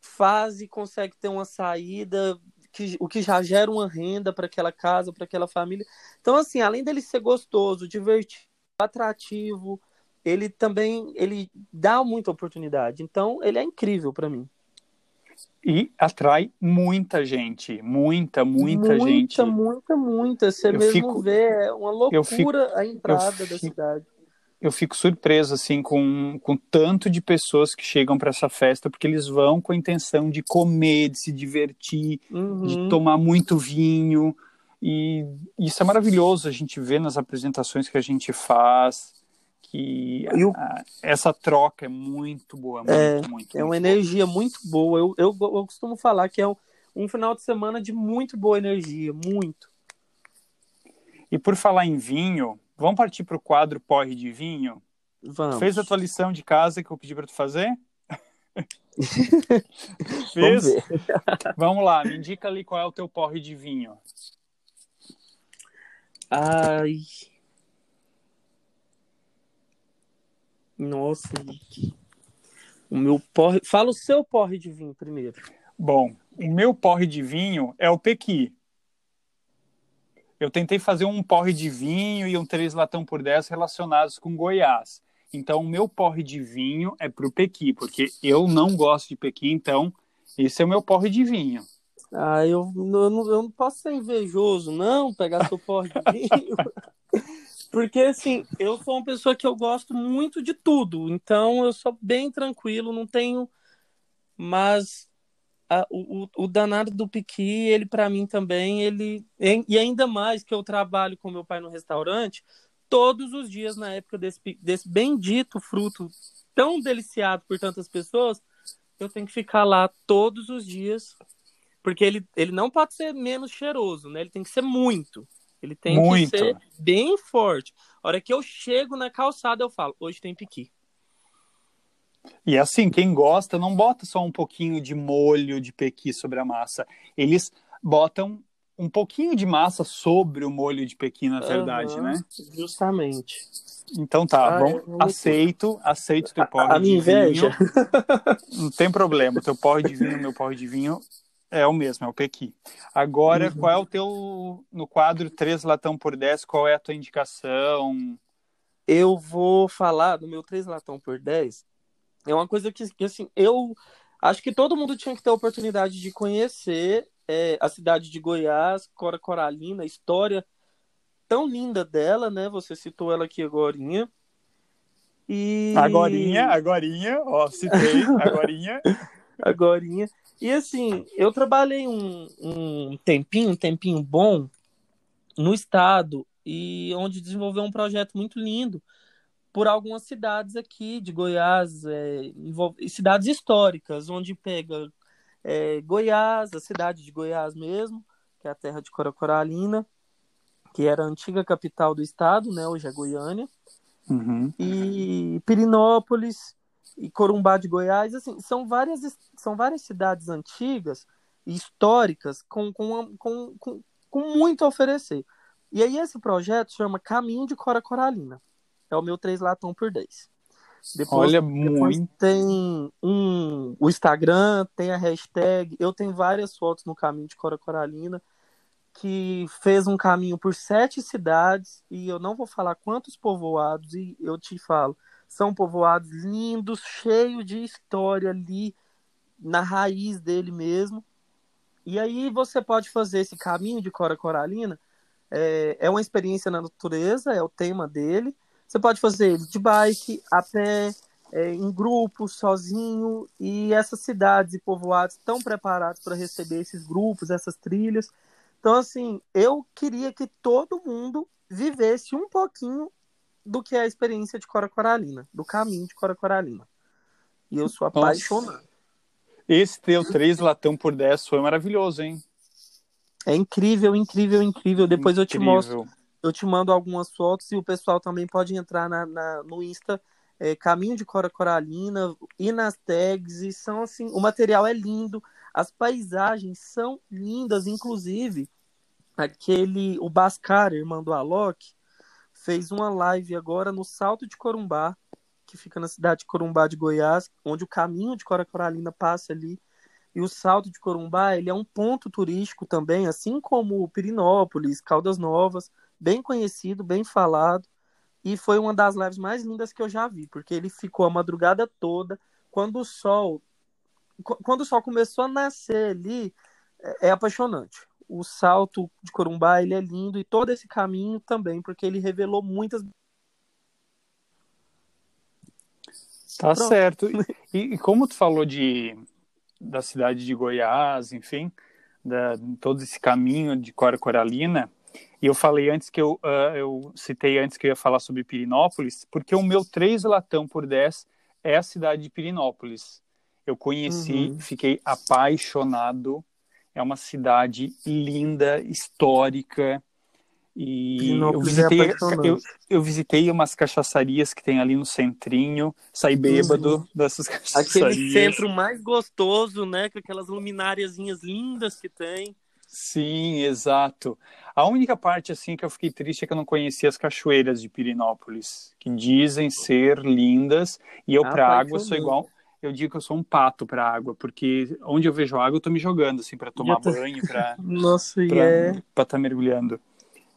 faz e consegue ter uma saída, que, o que já gera uma renda para aquela casa, para aquela família. Então, assim, além dele ser gostoso, divertido, atrativo, ele também ele dá muita oportunidade. Então, ele é incrível para mim. E atrai muita gente, muita, muita, muita gente. Muita, muita, muita. Você eu mesmo fico, vê, é uma loucura fico, a entrada fico, da cidade. Eu fico surpreso, assim, com, com tanto de pessoas que chegam para essa festa, porque eles vão com a intenção de comer, de se divertir, uhum. de tomar muito vinho. E isso é maravilhoso a gente vê nas apresentações que a gente faz que eu, a, essa troca é muito boa, muito, é, muito, muito É uma muito energia boa. muito boa. Eu, eu, eu, costumo falar que é um, um final de semana de muito boa energia, muito. E por falar em vinho, vamos partir para o quadro Porre de Vinho? Vamos. Fez a tua lição de casa que eu pedi para tu fazer? *laughs* Fez? Vamos, *laughs* vamos lá, me indica ali qual é o teu porre de vinho. Ai, Nossa. O meu porre. Fala o seu porre de vinho primeiro. Bom, o meu porre de vinho é o Pequi. Eu tentei fazer um porre de vinho e um três latão por 10 relacionados com Goiás. Então, o meu porre de vinho é pro Pequi, porque eu não gosto de Pequi, então esse é o meu porre de vinho. Ah, eu, eu, não, eu não posso ser invejoso, não, pegar seu porre de vinho. *laughs* Porque, assim, eu sou uma pessoa que eu gosto muito de tudo. Então, eu sou bem tranquilo, não tenho. Mas a, o, o danado do Piqui, ele, para mim também, ele. E ainda mais que eu trabalho com meu pai no restaurante, todos os dias, na época desse, desse bendito fruto tão deliciado por tantas pessoas, eu tenho que ficar lá todos os dias. Porque ele, ele não pode ser menos cheiroso, né? Ele tem que ser muito. Ele tem Muito. que ser bem forte. A hora que eu chego na calçada, eu falo, hoje tem piqui. E assim, quem gosta não bota só um pouquinho de molho de pequi sobre a massa. Eles botam um pouquinho de massa sobre o molho de pequi, na verdade, uhum, né? Justamente. Então tá, ah, bom, aceito, aceito teu porre a, a de vinho. Não tem problema, teu porre de vinho, meu porre de vinho é o mesmo, é o Pequi. Agora, uhum. qual é o teu, no quadro 3 latão por 10, qual é a tua indicação? Eu vou falar do meu 3 latão por 10. É uma coisa que, assim, eu acho que todo mundo tinha que ter a oportunidade de conhecer é, a cidade de Goiás, Cora Coralina, a história tão linda dela, né? Você citou ela aqui agorinha. E... Agorinha, agorinha, ó, citei, *laughs* agorinha. agorinha. E assim, eu trabalhei um, um tempinho, um tempinho bom no estado e onde desenvolveu um projeto muito lindo por algumas cidades aqui de Goiás, é, cidades históricas, onde pega é, Goiás, a cidade de Goiás mesmo, que é a terra de Coracoralina, que era a antiga capital do estado, né, hoje é Goiânia, uhum. e Pirinópolis, e Corumbá de Goiás, assim, são várias, são várias cidades antigas históricas com, com, com, com, com muito a oferecer. E aí esse projeto chama Caminho de Cora Coralina. É o meu 3 latão por 10. Depois, Olha, depois muito. tem um, o Instagram, tem a hashtag. Eu tenho várias fotos no Caminho de Cora Coralina, que fez um caminho por sete cidades, e eu não vou falar quantos povoados, e eu te falo, são povoados lindos, cheios de história ali na raiz dele mesmo. E aí você pode fazer esse caminho de Cora Coralina. É, é uma experiência na natureza, é o tema dele. Você pode fazer ele de bike, a pé, é, em grupo, sozinho. E essas cidades e povoados estão preparados para receber esses grupos, essas trilhas. Então, assim, eu queria que todo mundo vivesse um pouquinho do que a experiência de Cora Coralina, do caminho de Cora Coralina. E eu sou apaixonado. Esse teu 3 latão por 10 foi maravilhoso, hein? É incrível, incrível, incrível. Depois incrível. eu te mostro, eu te mando algumas fotos e o pessoal também pode entrar na, na no Insta é, Caminho de Cora Coralina e nas tags. E são assim, o material é lindo, as paisagens são lindas, inclusive aquele o Bascar, irmão do Alok, fez uma live agora no Salto de Corumbá, que fica na cidade de Corumbá de Goiás, onde o caminho de Cora Coralina passa ali. E o Salto de Corumbá, ele é um ponto turístico também, assim como Pirinópolis, Caldas Novas, bem conhecido, bem falado. E foi uma das lives mais lindas que eu já vi, porque ele ficou a madrugada toda. Quando o sol, quando o sol começou a nascer ali, é, é apaixonante. O salto de Corumbá, ele é lindo e todo esse caminho também, porque ele revelou muitas Tá Pronto. certo. E, e, como tu falou de da cidade de Goiás, enfim, da, todo esse caminho de Cora Coralina, e eu falei antes que eu, uh, eu citei antes que eu ia falar sobre Pirinópolis, porque o meu 3 latão por 10 é a cidade de Pirinópolis. Eu conheci, uhum. fiquei apaixonado. É uma cidade linda, histórica. E eu é visitei, é eu, eu, visitei umas cachaçarias que tem ali no centrinho, saí bêbado uhum. dessas cachaçarias. Aquele centro mais gostoso, né? Com aquelas lumináriazinhas lindas que tem. Sim, exato. A única parte assim que eu fiquei triste é que eu não conhecia as cachoeiras de Pirinópolis, que dizem ser lindas, e eu ah, para água sou igual, eu digo que eu sou um pato para água, porque onde eu vejo água eu tô me jogando assim para tomar tô... banho, para *laughs* Nossa, para é... estar tá mergulhando.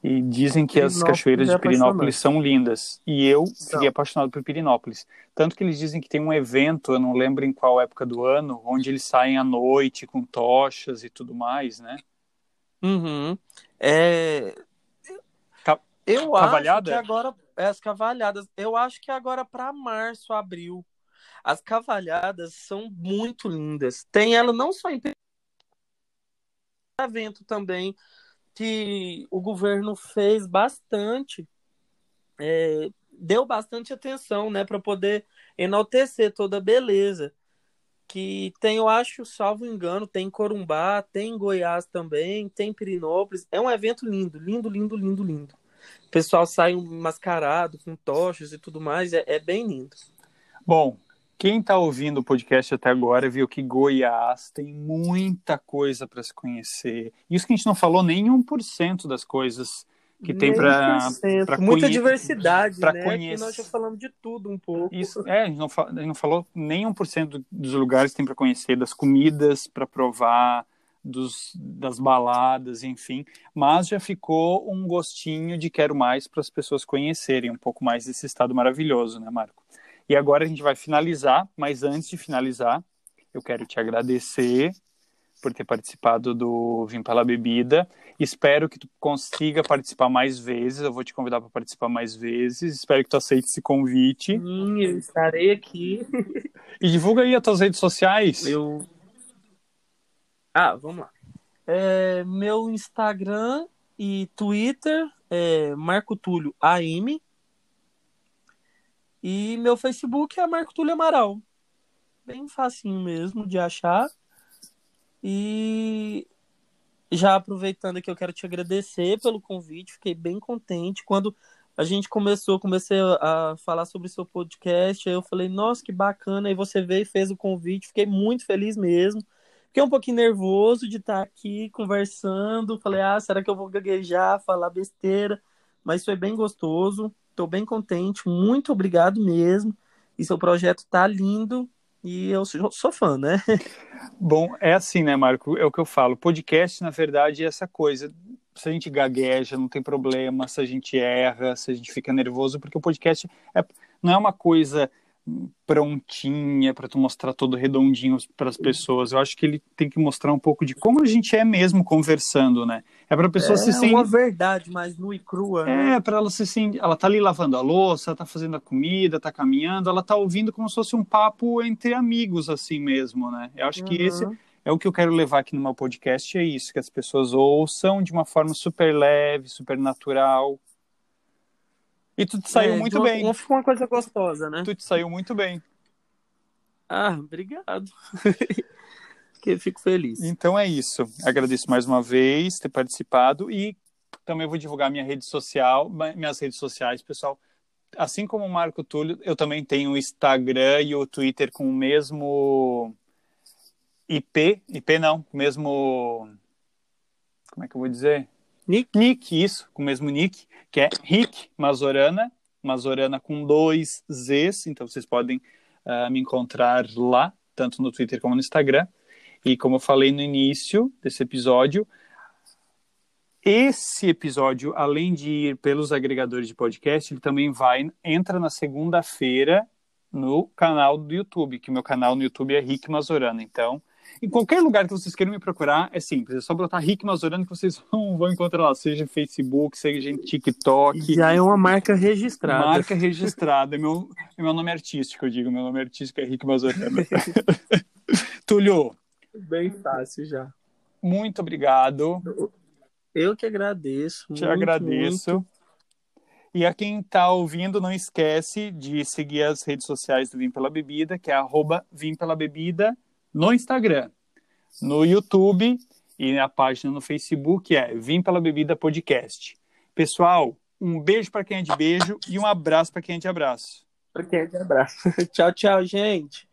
E dizem que as cachoeiras é de Pirinópolis são lindas. E eu fiquei apaixonado por Pirinópolis. Tanto que eles dizem que tem um evento, eu não lembro em qual época do ano, onde eles saem à noite com tochas e tudo mais, né? Uhum. É... Ca... Eu cavalhada? acho que agora. É, as cavalhadas. Eu acho que agora para março, abril. As cavalhadas são muito lindas. Tem ela não só em evento também que o governo fez bastante, é, deu bastante atenção, né, para poder enaltecer toda a beleza que tem, eu acho, salvo engano, tem Corumbá, tem Goiás também, tem Pirinópolis. É um evento lindo, lindo, lindo, lindo, lindo. O pessoal sai mascarado, com tochas e tudo mais, é, é bem lindo. Bom, quem está ouvindo o podcast até agora viu que Goiás tem muita coisa para se conhecer. Isso que a gente não falou nem 1% das coisas que tem para muita conhe... diversidade, pra né? Conhecer. Nós já falamos de tudo um pouco. Isso, é, a gente não, a gente não falou nem 1% dos lugares que tem para conhecer, das comidas para provar, dos, das baladas, enfim, mas já ficou um gostinho de quero mais para as pessoas conhecerem um pouco mais desse estado maravilhoso, né, Marco? E agora a gente vai finalizar, mas antes de finalizar, eu quero te agradecer por ter participado do Vim pela Bebida. Espero que tu consiga participar mais vezes. Eu vou te convidar para participar mais vezes. Espero que tu aceite esse convite. Sim, eu estarei aqui. E divulga aí as tuas redes sociais. Eu. Ah, vamos lá. É, meu Instagram e Twitter é Marco Túlio AM. E meu Facebook é Marco Túlio Amaral. Bem facinho mesmo de achar. E já aproveitando que eu quero te agradecer pelo convite, fiquei bem contente. Quando a gente começou, comecei a falar sobre o seu podcast, aí eu falei, nossa, que bacana, aí você veio e fez o convite, fiquei muito feliz mesmo. Fiquei um pouquinho nervoso de estar aqui conversando, falei, ah, será que eu vou gaguejar, falar besteira? Mas foi bem gostoso, estou bem contente, muito obrigado mesmo. E seu projeto tá lindo, e eu sou fã, né? *laughs* Bom, é assim, né, Marco? É o que eu falo. Podcast, na verdade, é essa coisa. Se a gente gagueja, não tem problema. Se a gente erra, se a gente fica nervoso, porque o podcast é, não é uma coisa prontinha para tu mostrar todo redondinho para as pessoas. Eu acho que ele tem que mostrar um pouco de como a gente é mesmo conversando, né? É para a pessoa é se sentir uma verdade mais nua e crua. Né? É, para ela se sentir, ela tá ali lavando a louça, tá fazendo a comida, tá caminhando, ela tá ouvindo como se fosse um papo entre amigos assim mesmo, né? Eu acho uhum. que esse é o que eu quero levar aqui no meu podcast é isso, que as pessoas ouçam de uma forma super leve, super natural, E tu te saiu É, muito uma, bem. Uma, uma coisa gostosa, né? Tu te saiu muito bem. Ah, obrigado. *laughs* que fico feliz. Então é isso. Agradeço mais uma vez ter participado e também vou divulgar minha rede social, minhas redes sociais, pessoal. Assim como o Marco Túlio, eu também tenho o Instagram e o Twitter com o mesmo IP, IP não, com o mesmo como é que eu vou dizer? Nick? Nick, isso, com o mesmo nick, que é Rick Mazorana, Mazorana com dois Zs, então vocês podem ah, me encontrar lá, tanto no Twitter como no Instagram. E como eu falei no início desse episódio, esse episódio, além de ir pelos agregadores de podcast, ele também vai, entra na segunda-feira no canal do YouTube, que meu canal no YouTube é Rick Mazorana. Então, em qualquer lugar que vocês queiram me procurar, é simples, é só botar Rick Mazorana que vocês *laughs* vão, vão encontrar lá, seja em Facebook, seja em TikTok. Já é uma marca registrada. Marca registrada, é meu, é meu nome artístico, eu digo, meu nome artístico é Rick Mazorana. *laughs* Túlio, Bem fácil já. muito obrigado. Eu que agradeço. Te muito, agradeço. muito. E a quem está ouvindo, não esquece de seguir as redes sociais do Vim Pela Bebida, que é arroba Vim Pela Bebida no Instagram, no YouTube e na página no Facebook é Vim Pela Bebida Podcast. Pessoal, um beijo para quem é de beijo e um abraço para quem é de abraço. Pra quem é de abraço. *laughs* tchau, tchau, gente.